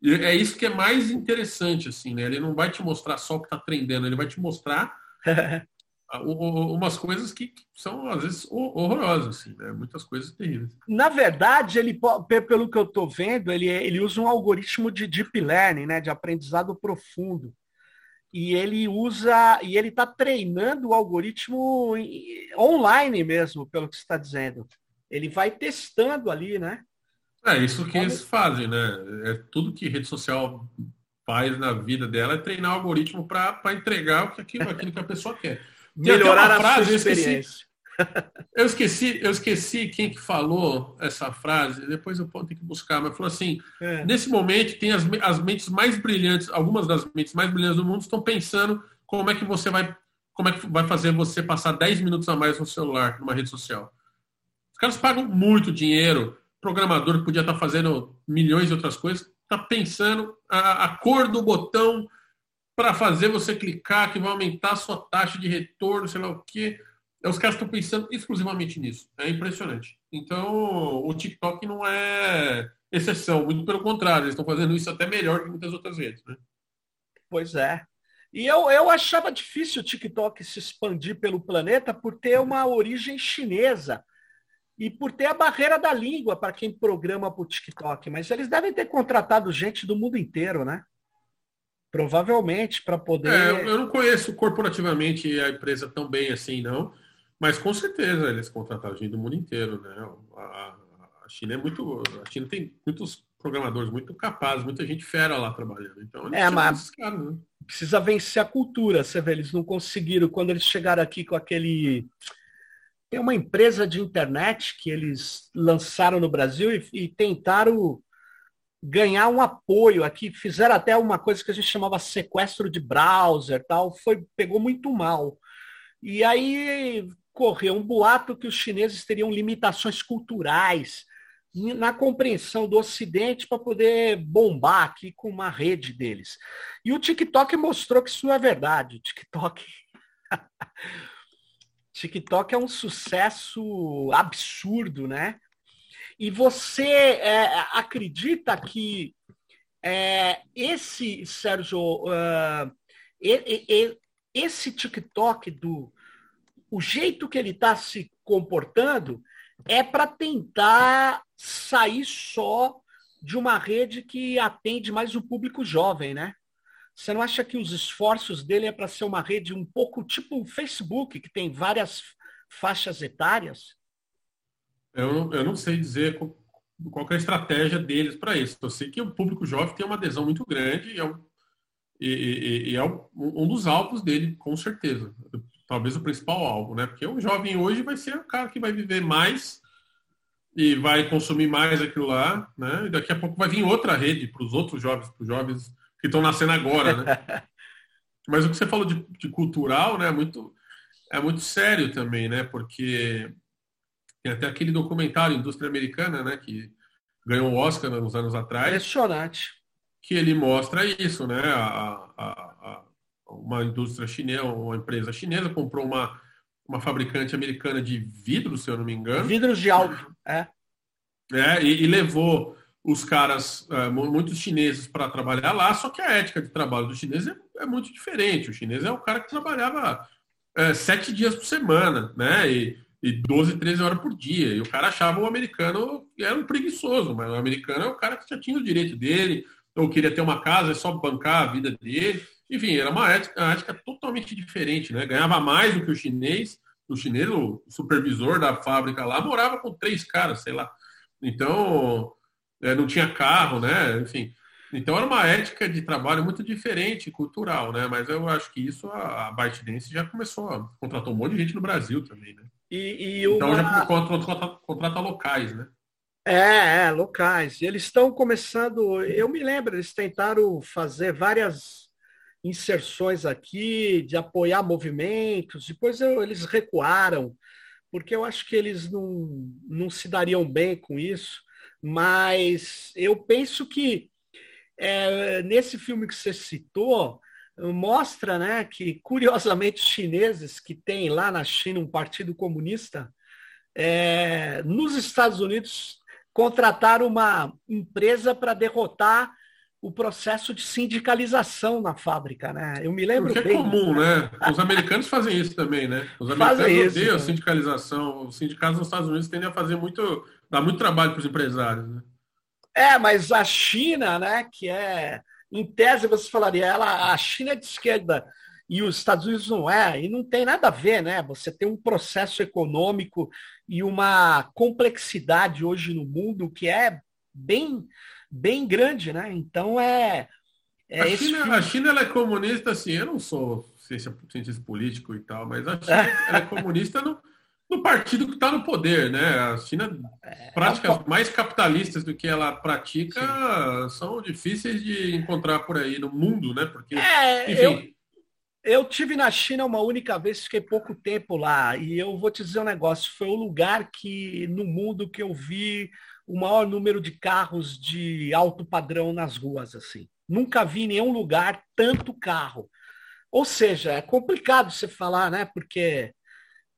E é isso que é mais interessante, assim, né? Ele não vai te mostrar só o que está trendendo, ele vai te mostrar umas coisas que são, às vezes, horrorosas, assim, né? Muitas coisas terríveis. Na verdade, ele, pelo que eu estou vendo, ele, ele usa um algoritmo de deep learning, né? De aprendizado profundo. E ele usa, e ele está treinando o algoritmo online mesmo, pelo que você está dizendo. Ele vai testando ali, né? É isso que eles fazem, né? É tudo que rede social faz na vida dela é treinar o algoritmo para entregar aquilo, aquilo que a pessoa quer. Melhorar a frase, sua experiência. Eu esqueci, eu esqueci quem que falou essa frase, depois eu ter que buscar, mas falou assim: é. nesse momento tem as, as mentes mais brilhantes, algumas das mentes mais brilhantes do mundo estão pensando como é que você vai, como é que vai fazer você passar 10 minutos a mais no celular, numa rede social. Os caras pagam muito dinheiro, programador que podia estar fazendo milhões de outras coisas, está pensando a, a cor do botão para fazer você clicar, que vai aumentar a sua taxa de retorno, sei lá o quê. É, os caras estão pensando exclusivamente nisso. É impressionante. Então, o TikTok não é exceção, muito pelo contrário, eles estão fazendo isso até melhor que muitas outras redes. Né? Pois é. E eu, eu achava difícil o TikTok se expandir pelo planeta por ter uma origem chinesa e por ter a barreira da língua para quem programa para o TikTok. Mas eles devem ter contratado gente do mundo inteiro, né? Provavelmente para poder. É, eu não conheço corporativamente a empresa tão bem assim, não. Mas com certeza eles contrataram gente do mundo inteiro, né? A, a China é muito. A China tem muitos programadores muito capazes, muita gente fera lá trabalhando. Então, é, mas caras, né? precisa vencer a cultura. Você vê, eles não conseguiram, quando eles chegaram aqui com aquele. Tem uma empresa de internet que eles lançaram no Brasil e, e tentaram ganhar um apoio aqui, fizeram até uma coisa que a gente chamava sequestro de browser, tal, foi pegou muito mal. E aí correu um boato que os chineses teriam limitações culturais na compreensão do Ocidente para poder bombar aqui com uma rede deles. E o TikTok mostrou que isso é verdade. O TikTok TikTok é um sucesso absurdo, né? E você é, acredita que é, esse, Sérgio, uh, esse TikTok do o jeito que ele está se comportando é para tentar sair só de uma rede que atende mais o público jovem, né? Você não acha que os esforços dele é para ser uma rede um pouco tipo o Facebook, que tem várias faixas etárias? Eu não, eu não sei dizer qual, é a estratégia deles para isso. Eu sei que o público jovem tem uma adesão muito grande e é, um, e, e, e é um dos alvos dele, com certeza. Talvez o principal alvo, né? Porque o jovem hoje vai ser o cara que vai viver mais e vai consumir mais aquilo lá, né? E daqui a pouco vai vir outra rede para os outros jovens, para os jovens que estão nascendo agora, né? Mas o que você falou de, de cultural, né? É muito, é muito sério também, né? Porque tem até aquele documentário Indústria Americana, né, que ganhou o Oscar uns anos atrás. Impressionante. Que ele mostra isso, né? A, a, a, uma indústria chinesa, uma empresa chinesa comprou uma, uma fabricante americana de vidros, se eu não me engano. Vidros de álcool, é. É, e, e levou os caras, é, muitos chineses, para trabalhar lá, só que a ética de trabalho do chinês é, é muito diferente. O chinês é o cara que trabalhava é, sete dias por semana, né? E, e 12, 13 horas por dia. E o cara achava o americano era um preguiçoso, mas o americano é o cara que já tinha o direito dele, ou queria ter uma casa, é só bancar a vida dele. Enfim, era uma ética, uma ética totalmente diferente, né? Ganhava mais do que o chinês. O chinês, o supervisor da fábrica lá, morava com três caras, sei lá. Então, é, não tinha carro, né? Enfim. Então era uma ética de trabalho muito diferente, cultural, né? Mas eu acho que isso a, a ByteDance já começou, contratou um monte de gente no Brasil também, né? E, e uma... Então já contrata, contrata locais, né? É, é, locais. Eles estão começando. Eu me lembro, eles tentaram fazer várias inserções aqui, de apoiar movimentos, depois eu, eles recuaram, porque eu acho que eles não, não se dariam bem com isso. Mas eu penso que é, nesse filme que você citou, mostra né, que, curiosamente, os chineses que têm lá na China um partido comunista, é, nos Estados Unidos contrataram uma empresa para derrotar o processo de sindicalização na fábrica, né? Eu me lembro Porque é bem. é comum, né? Os americanos fazem isso também, né? Os americanos fazem odeiam a sindicalização. Os sindicatos nos Estados Unidos tendem a fazer muito, dar muito trabalho para os empresários, né? É, mas a China, né, que é, em tese você falaria, ela, a China é de esquerda e os Estados Unidos não é, e não tem nada a ver, né? Você tem um processo econômico e uma complexidade hoje no mundo que é bem, bem grande, né? Então é. é a, China, a China ela é comunista, assim, eu não sou cientista político e tal, mas a China é comunista no no partido que está no poder, né? A China, é, práticas é mais capitalistas do que ela pratica Sim. são difíceis de encontrar por aí no mundo, né? Porque, é, enfim. Eu, eu tive na China uma única vez, fiquei pouco tempo lá, e eu vou te dizer um negócio, foi o lugar que no mundo que eu vi o maior número de carros de alto padrão nas ruas, assim. Nunca vi em nenhum lugar tanto carro. Ou seja, é complicado você falar, né? Porque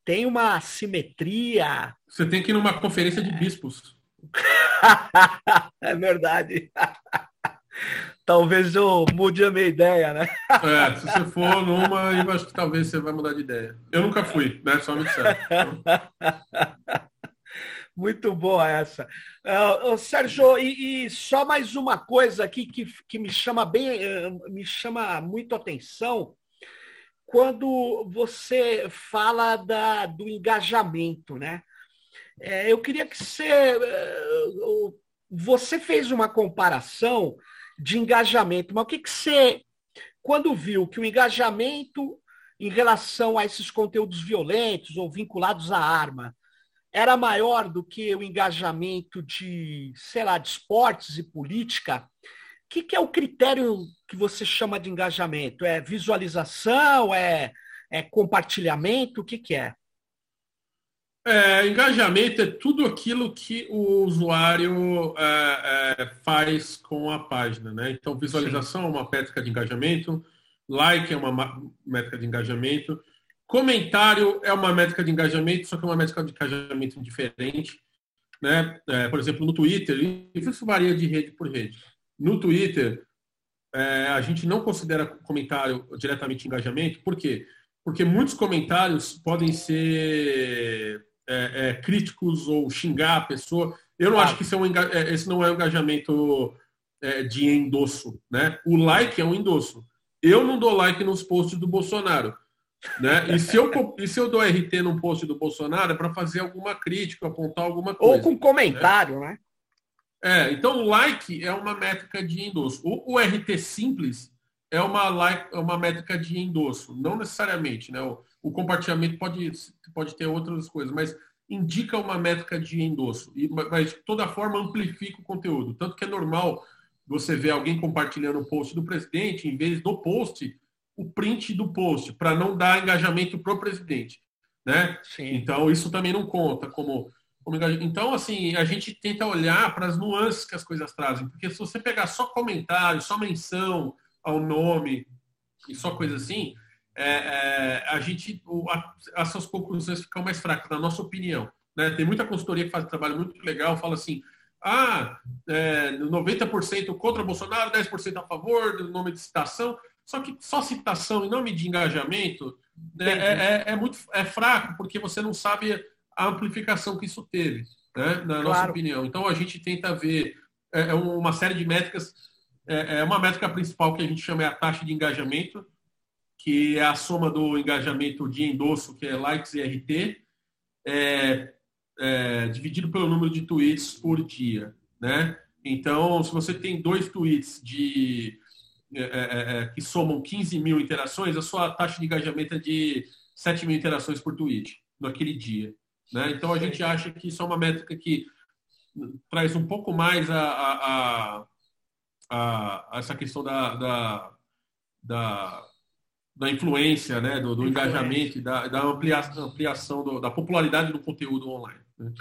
tem uma simetria. Você tem que ir numa conferência de bispos. é verdade. talvez eu mude a minha ideia, né? É, se você for numa, eu acho que talvez você vai mudar de ideia. Eu nunca fui, né? Só me disseram. Muito boa essa. Uh, Sérgio, e, e, só mais uma coisa aqui que, que me chama bem, uh, me chama muito atenção quando você fala da, do engajamento, né? É, eu queria que você, é, você fez uma comparação de engajamento, mas o que, que você, quando viu que o engajamento em relação a esses conteúdos violentos ou vinculados à arma era maior do que o engajamento de, sei lá, de esportes e política, que, que, é o critério que você chama de engajamento? É visualização? É, é compartilhamento? O que, que é? é? Engajamento é tudo aquilo que o usuário é, é, faz com a página. Né? Então, visualização Sim. é uma métrica de engajamento, like é uma métrica de engajamento, comentário é uma métrica de engajamento, só que é uma métrica de engajamento diferente. Né? É, por exemplo, no Twitter, isso varia de rede por rede. No Twitter, é, a gente não considera comentário diretamente engajamento, por quê? Porque muitos comentários podem ser é, é, críticos ou xingar a pessoa. Eu não ah. acho que é um, é, esse não é um engajamento é, de endosso. Né? O like é um endosso. Eu não dou like nos posts do Bolsonaro. Né? E, se eu, e se eu dou RT num post do Bolsonaro é para fazer alguma crítica, apontar alguma coisa. Ou com comentário, né? né? É, então o like é uma métrica de endosso. O, o RT simples é uma, like, é uma métrica de endosso, não necessariamente, né? O, o, compartilhamento pode, pode ter outras coisas, mas indica uma métrica de endosso. E, mas de toda forma amplifica o conteúdo. Tanto que é normal você ver alguém compartilhando o post do presidente, em vez do post, o print do post, para não dar engajamento para o presidente. Né? Sim. Então, isso também não conta como então, assim, a gente tenta olhar para as nuances que as coisas trazem, porque se você pegar só comentário, só menção ao nome e só coisa assim, é, é, a gente, a, as suas conclusões ficam mais fracas, na nossa opinião. Né? Tem muita consultoria que faz um trabalho muito legal, fala assim, ah, é, 90% contra Bolsonaro, 10% a favor, do nome de citação, só que só citação em nome de engajamento né, é, é, é, muito é fraco, porque você não sabe a amplificação que isso teve, né, na nossa claro. opinião. Então a gente tenta ver é, é uma série de métricas. É, é, uma métrica principal que a gente chama é a taxa de engajamento, que é a soma do engajamento de endosso, que é likes e RT, é, é, dividido pelo número de tweets por dia, né? Então, se você tem dois tweets de é, é, é que somam 15 mil interações, a sua taxa de engajamento é de 7 mil interações por tweet naquele dia. Né? Então a gente acha que isso é uma métrica que traz um pouco mais a, a, a, a essa questão da, da, da, da influência, né? do, do engajamento, da, da ampliação, ampliação do, da popularidade do conteúdo online. Né?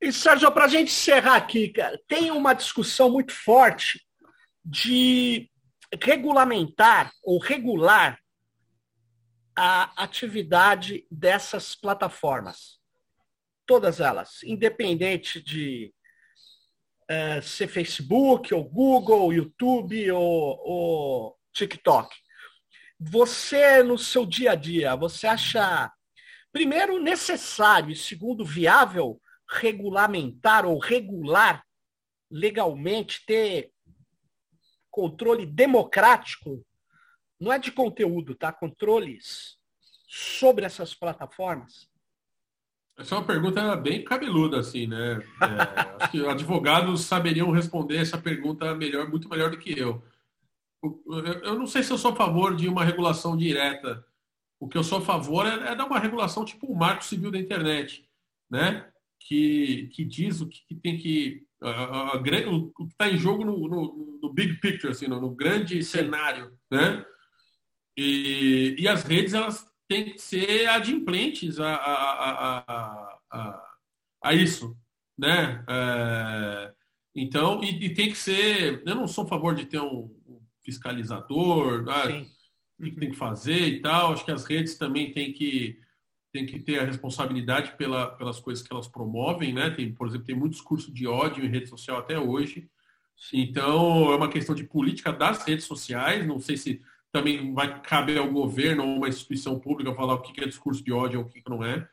E, Sérgio, para a gente encerrar aqui, cara, tem uma discussão muito forte de regulamentar ou regular a atividade dessas plataformas. Todas elas, independente de uh, ser Facebook, ou Google, YouTube ou, ou TikTok. Você, no seu dia a dia, você acha, primeiro, necessário e segundo, viável regulamentar ou regular legalmente, ter controle democrático, não é de conteúdo, tá? Controles sobre essas plataformas? Essa é uma pergunta bem cabeluda, assim, né? É, acho que advogados saberiam responder essa pergunta melhor, muito melhor do que eu. Eu não sei se eu sou a favor de uma regulação direta. O que eu sou a favor é, é dar uma regulação tipo o Marco Civil da Internet, né? Que, que diz o que, tem que a, a, a, o que está em jogo no, no, no, big picture, assim, no, no grande cenário, né? E, e as redes elas têm que ser adimplentes a, a, a, a, isso, né? É, então, e, e, tem que ser. Eu não sou a favor de ter um, fiscalizador, ah, o que tem que fazer e tal. Acho que as redes também têm que tem que ter a responsabilidade pela, pelas coisas que elas promovem, né? Tem, por exemplo, tem muito discurso de ódio em rede social até hoje. Então, é uma questão de política das redes sociais. Não sei se também vai caber ao governo ou uma instituição pública falar o que é discurso de ódio ou o que não é.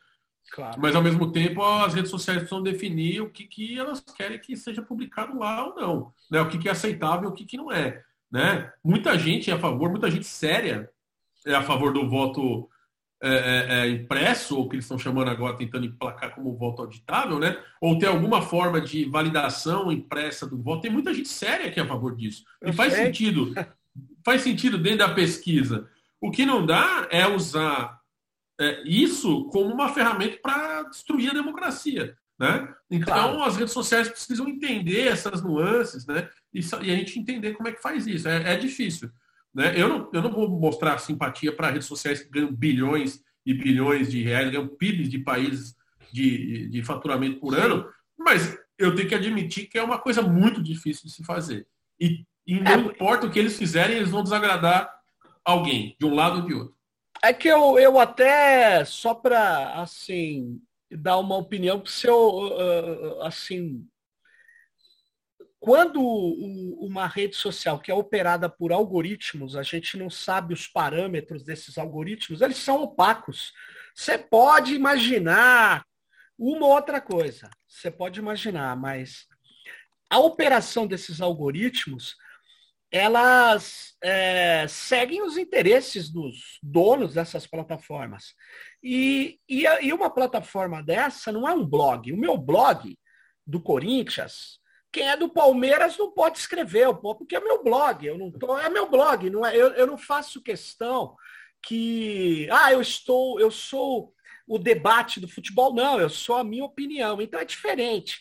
Claro. Mas, ao mesmo tempo, as redes sociais precisam definir o que, que elas querem que seja publicado lá ou não. Né? O que, que é aceitável e o que, que não é. Né? Muita gente é a favor, muita gente séria é a favor do voto é, é, é, impresso, ou que eles estão chamando agora, tentando emplacar como voto auditável, né? Ou ter alguma forma de validação impressa do voto. Tem muita gente séria que é a favor disso. Eu e faz sei. sentido. Faz sentido dentro da pesquisa. O que não dá é usar é, isso como uma ferramenta para destruir a democracia. Né? Então, claro. as redes sociais precisam entender essas nuances né? e, e, a gente entender como é que faz isso. É, é difícil. Né? Eu, não, eu não vou mostrar simpatia para redes sociais que ganham bilhões e bilhões de reais, ganham PIBs de países de, de faturamento por ano, mas eu tenho que admitir que é uma coisa muito difícil de se fazer. E, e não é, importa o que eles fizerem, eles vão desagradar alguém, de um lado ou de outro. É que eu, eu até, só para, assim, dar uma opinião, se eu, assim, quando uma rede social que é operada por algoritmos, a gente não sabe os parâmetros desses algoritmos, eles são opacos. Você pode imaginar uma outra coisa, você pode imaginar, mas a operação desses algoritmos, elas é, seguem os interesses dos donos dessas plataformas. E, e, e uma plataforma dessa não é um blog. O meu blog do Corinthians, quem é do Palmeiras não pode escrever, porque é meu blog, eu não tô, é meu blog, não é, eu, eu não faço questão que ah, eu estou, eu sou o debate do futebol, não, eu sou a minha opinião. Então é diferente.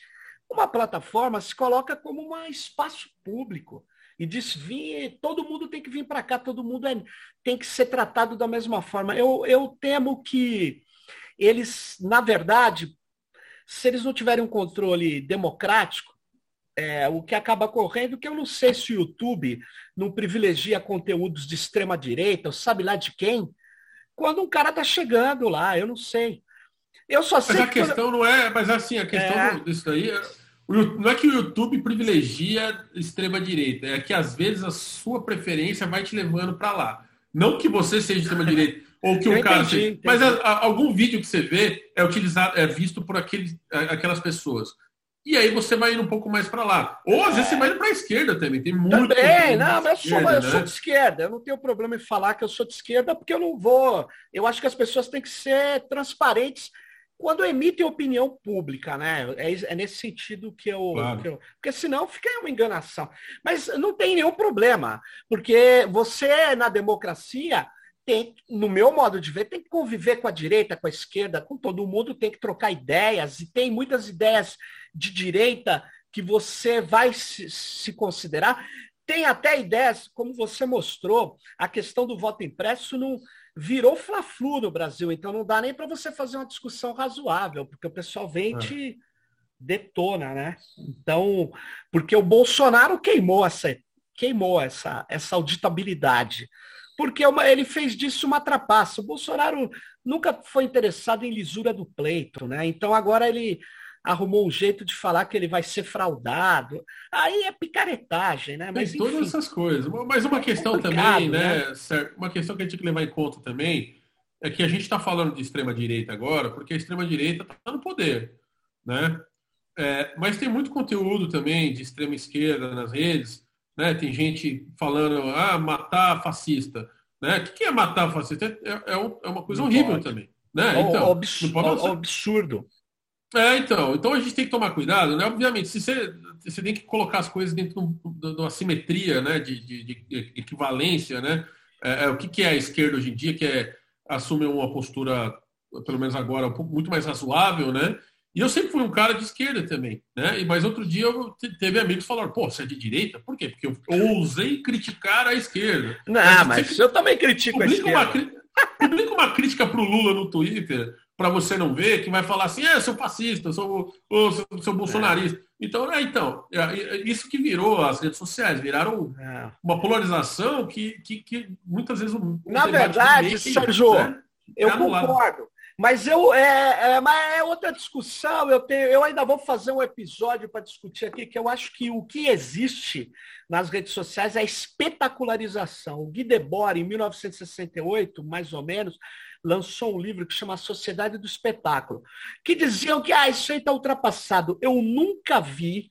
Uma plataforma se coloca como um espaço público e diz todo mundo tem que vir para cá, todo mundo é, tem que ser tratado da mesma forma. Eu, eu temo que eles, na verdade, se eles não tiverem um controle democrático, é, o que acaba correndo, que eu não sei se o YouTube não privilegia conteúdos de extrema direita, ou sabe lá de quem, quando um cara está chegando lá, eu não sei. Eu só sei. Mas a que questão eu... não é, mas assim, a questão é... disso daí é, não é que o YouTube privilegia extrema direita, é que às vezes a sua preferência vai te levando para lá. Não que você seja extrema direita ou que o cara seja, mas a, a, algum vídeo que você vê é utilizado, é visto por aqueles, aquelas pessoas e aí você vai indo um pouco mais para lá. Ou às vezes você vai indo para a esquerda também. Tem muito. Também, não, mas eu, sou, esquerda, eu né? sou de esquerda. Eu não tenho problema em falar que eu sou de esquerda, porque eu não vou. Eu acho que as pessoas têm que ser transparentes quando emitem opinião pública, né? É, é nesse sentido que eu, claro. que eu, Porque senão fica uma enganação. Mas não tem nenhum problema, porque você, na democracia, tem, no meu modo de ver, tem que conviver com a direita, com a esquerda, com todo mundo, tem que trocar ideias, e tem muitas ideias de direita que você vai se, se considerar? Tem até ideias, como você mostrou, a questão do voto impresso não virou fla-flu no Brasil, então não dá nem para você fazer uma discussão razoável, porque o pessoal vem e te é. detona, né? Então, porque o Bolsonaro queimou essa queimou essa essa auditabilidade. Porque uma, ele fez disso uma trapaça. O Bolsonaro nunca foi interessado em lisura do pleito, né? Então agora ele arrumou um jeito de falar que ele vai ser fraudado. Aí é picaretagem, né? Mas, Tem todas enfim, essas coisas. Mas uma é questão também, né? né? Uma questão que a gente tem que levar em conta também é que a gente está falando de extrema-direita agora, porque a extrema-direita está no poder, né? É, mas tem muito conteúdo também de extrema-esquerda nas redes, né? Tem gente falando, ah, matar fascista. Né? O que é matar fascista? É, é, é, é uma coisa não horrível pode. também. Né? Então, absurdo. É, então, então a gente tem que tomar cuidado, né? Obviamente, se você, você tem que colocar as coisas dentro de uma simetria, né? De, de, de equivalência, né? É, é, o que, que é a esquerda hoje em dia, que é assumir uma postura, pelo menos agora, um pouco, muito mais razoável, né? E eu sempre fui um cara de esquerda também, né? Mas outro dia eu teve amigos que falaram, pô, você é de direita? Por quê? Porque eu ousei criticar a esquerda. Não, mas eu também critico a esquerda. Uma, publica uma crítica pro Lula no Twitter para você não ver, que vai falar assim, é, sou fascista, sou, sou, sou bolsonarista. É. Então, é, então, é, isso que virou as redes sociais, viraram é. uma polarização que, que, que muitas vezes... Na verdade, Sérgio, né, eu concordo. Mas eu é, é, mas é outra discussão. Eu tenho, eu ainda vou fazer um episódio para discutir aqui que eu acho que o que existe nas redes sociais é a espetacularização. O Guy Debord, em 1968, mais ou menos, lançou um livro que chama Sociedade do Espetáculo, que diziam que ah, isso aí está ultrapassado. Eu nunca vi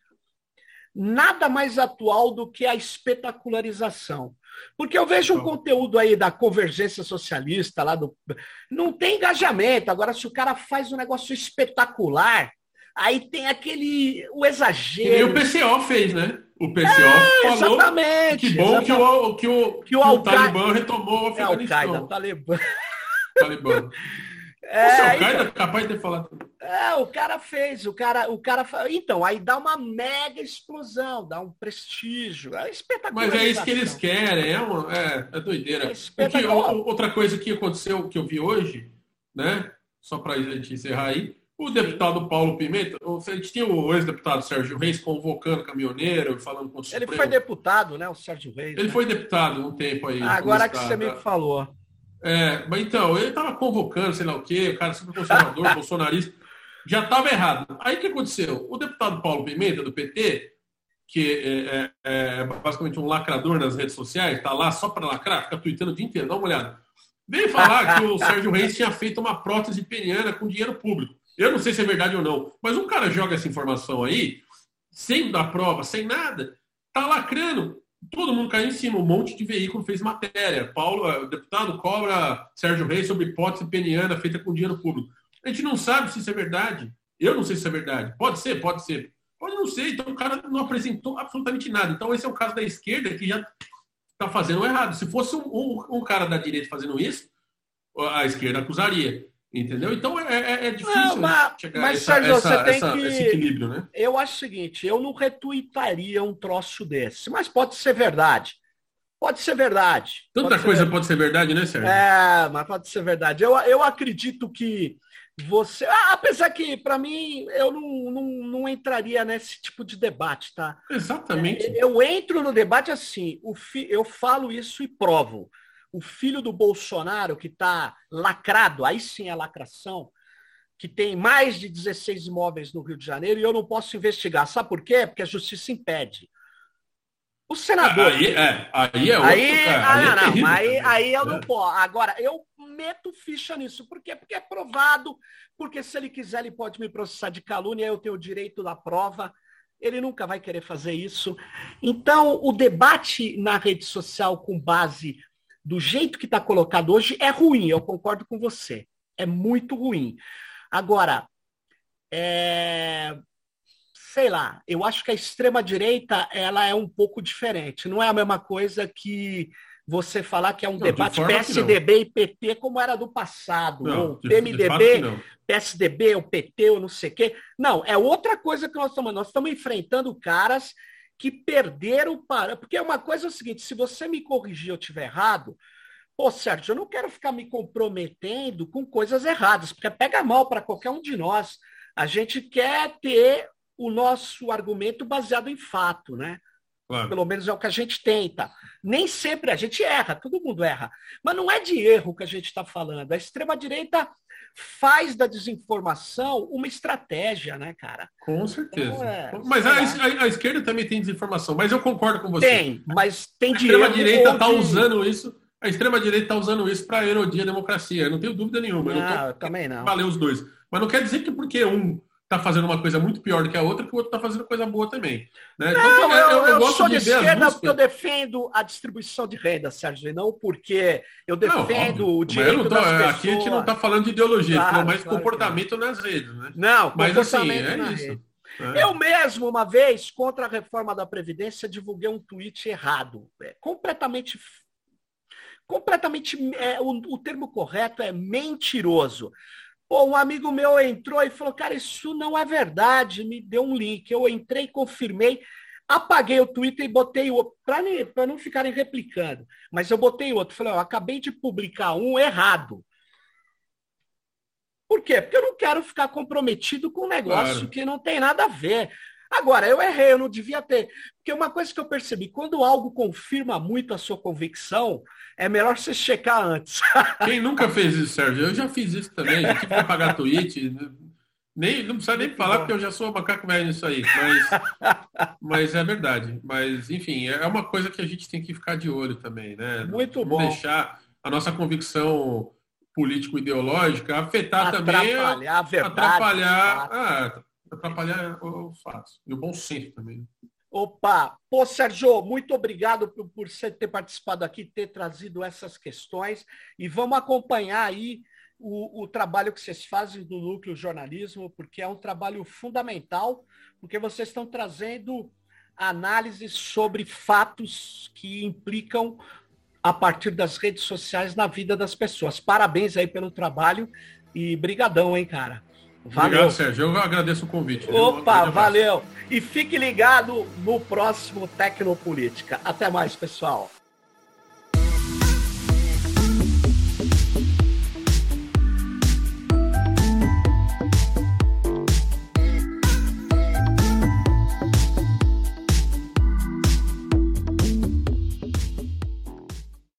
nada mais atual do que a espetacularização. Porque eu vejo um conteúdo aí da convergência socialista lá do. Não tem engajamento. Agora, se o cara faz um negócio espetacular, aí tem aquele. o exagero. E o PCO fez, né? O PCO é, falou exatamente, que bom exatamente. que o, que o, que o, que o Talibã retomou o Afeganistão. É, Al-Qaeda, o Talibã. Talibã. É, o então, capaz de ter falado. É, o cara fez, o cara, o cara. Então, aí dá uma mega explosão, dá um prestígio. É espetacular. Mas é isso que eles querem, é, uma, é, é doideira. É outra coisa que aconteceu, que eu vi hoje, né? Só para a gente encerrar aí, o deputado Paulo Pimenta, a gente tinha o ex-deputado Sérgio Reis convocando caminhoneiro, falando com o Ele foi deputado, né, o Sérgio Reis. Ele né? foi deputado um tempo aí. Agora que você me falou. É, mas então, ele estava convocando, sei lá o quê, o cara super conservador, bolsonarista, já estava errado. Aí o que aconteceu? O deputado Paulo Pimenta, do PT, que é, é, é basicamente um lacrador nas redes sociais, está lá só para lacrar, fica tweetando o dia inteiro, dá uma olhada. Veio falar que o Sérgio Reis tinha feito uma prótese peniana com dinheiro público. Eu não sei se é verdade ou não, mas um cara joga essa informação aí, sem dar prova, sem nada, tá lacrando todo mundo caiu em cima, um monte de veículo fez matéria. Paulo, o deputado cobra Sérgio Reis sobre hipótese peniana feita com dinheiro público. A gente não sabe se isso é verdade. Eu não sei se é verdade. Pode ser, pode ser. Pode não ser. Então o cara não apresentou absolutamente nada. Então esse é o caso da esquerda que já está fazendo errado. Se fosse um, um, um cara da direita fazendo isso, a esquerda acusaria. Entendeu? Então é, é, é difícil não, mas, chegar mas, essa, Sérgio, essa, você tem essa, que... esse equilíbrio, né? Eu acho o seguinte, eu não retuitaria um troço desse, mas pode ser verdade. Pode ser verdade. Tanta pode coisa pode ser verdade, né, Sérgio? É, mas pode ser verdade. Eu, eu acredito que você. Ah, apesar que, para mim, eu não, não, não entraria nesse tipo de debate, tá? Exatamente. É, eu entro no debate assim, o fi, eu falo isso e provo o filho do Bolsonaro, que está lacrado, aí sim é lacração, que tem mais de 16 imóveis no Rio de Janeiro, e eu não posso investigar. Sabe por quê? Porque a justiça impede. O senador. Aí é, aí é outro, aí. Ah, aí, é não, aí, aí eu não é. posso. Agora, eu meto ficha nisso. Por quê? Porque é provado, porque se ele quiser, ele pode me processar de calúnia, eu tenho o direito da prova. Ele nunca vai querer fazer isso. Então, o debate na rede social com base do jeito que está colocado hoje, é ruim, eu concordo com você. É muito ruim. Agora, é... sei lá, eu acho que a extrema-direita ela é um pouco diferente. Não é a mesma coisa que você falar que é um não, debate de PSDB e PT como era do passado, não, ou PMDB, PSDB, ou PT, ou não sei o quê. Não, é outra coisa que nós estamos. Nós estamos enfrentando caras que perderam para. Porque é uma coisa é o seguinte: se você me corrigir eu estiver errado, pô, Sérgio, eu não quero ficar me comprometendo com coisas erradas, porque pega mal para qualquer um de nós. A gente quer ter o nosso argumento baseado em fato, né? Claro. Pelo menos é o que a gente tenta. Nem sempre a gente erra, todo mundo erra. Mas não é de erro que a gente está falando. A extrema-direita faz da desinformação uma estratégia, né, cara? Com certeza. Então, é, mas a, a, a, esquerda também tem desinformação, mas eu concordo com você. Tem, mas tem A extrema-direita está usando isso. A extrema-direita está usando isso para erodir a democracia. Eu não tenho dúvida nenhuma. Não, eu, tô, eu também não. Valeu os dois. Mas não quer dizer que porque um está fazendo uma coisa muito pior do que a outra, que o outro está fazendo coisa boa também. Né? Não, então, eu, eu, eu, eu sou de, de esquerda porque eu defendo a distribuição de renda, Sérgio, e não porque eu defendo não, o direito tô, das pessoas. Aqui a gente não está falando de ideologia, claro, mais claro comportamento nas redes. Né? Não, mas assim, é isso. É. Eu mesmo, uma vez, contra a reforma da Previdência, divulguei um tweet errado. É, completamente. Completamente. É, o, o termo correto é mentiroso. Pô, um amigo meu entrou e falou, cara, isso não é verdade, me deu um link. Eu entrei, confirmei, apaguei o Twitter e botei outro, para não ficarem replicando. Mas eu botei outro. Falei, ó, acabei de publicar um errado. Por quê? Porque eu não quero ficar comprometido com um negócio claro. que não tem nada a ver. Agora, eu errei, eu não devia ter. Porque uma coisa que eu percebi, quando algo confirma muito a sua convicção, é melhor você checar antes. Quem nunca fez isso, Sérgio? Eu já fiz isso também, já tive que pagar tweet. Nem, não precisa nem falar, porque eu já sou macaco velho nisso aí. Mas, mas é verdade. Mas, enfim, é uma coisa que a gente tem que ficar de olho também, né? Muito não bom. Deixar a nossa convicção político-ideológica afetar também. Atrapalhar a verdade. Atrapalhar. Ah, atrapalhar os fatos. E o bom senso também. Opa! Pô, Sérgio, muito obrigado por, por você ter participado aqui, ter trazido essas questões. E vamos acompanhar aí o, o, trabalho que vocês fazem do Núcleo Jornalismo, porque é um trabalho fundamental, porque vocês estão trazendo análises sobre fatos que implicam a partir das redes sociais na vida das pessoas. Parabéns aí pelo trabalho e brigadão, hein, cara. Valeu. Obrigado, Sérgio. Eu agradeço o convite. Opa, valeu. E fique ligado no próximo Tecnopolítica. Até mais, pessoal.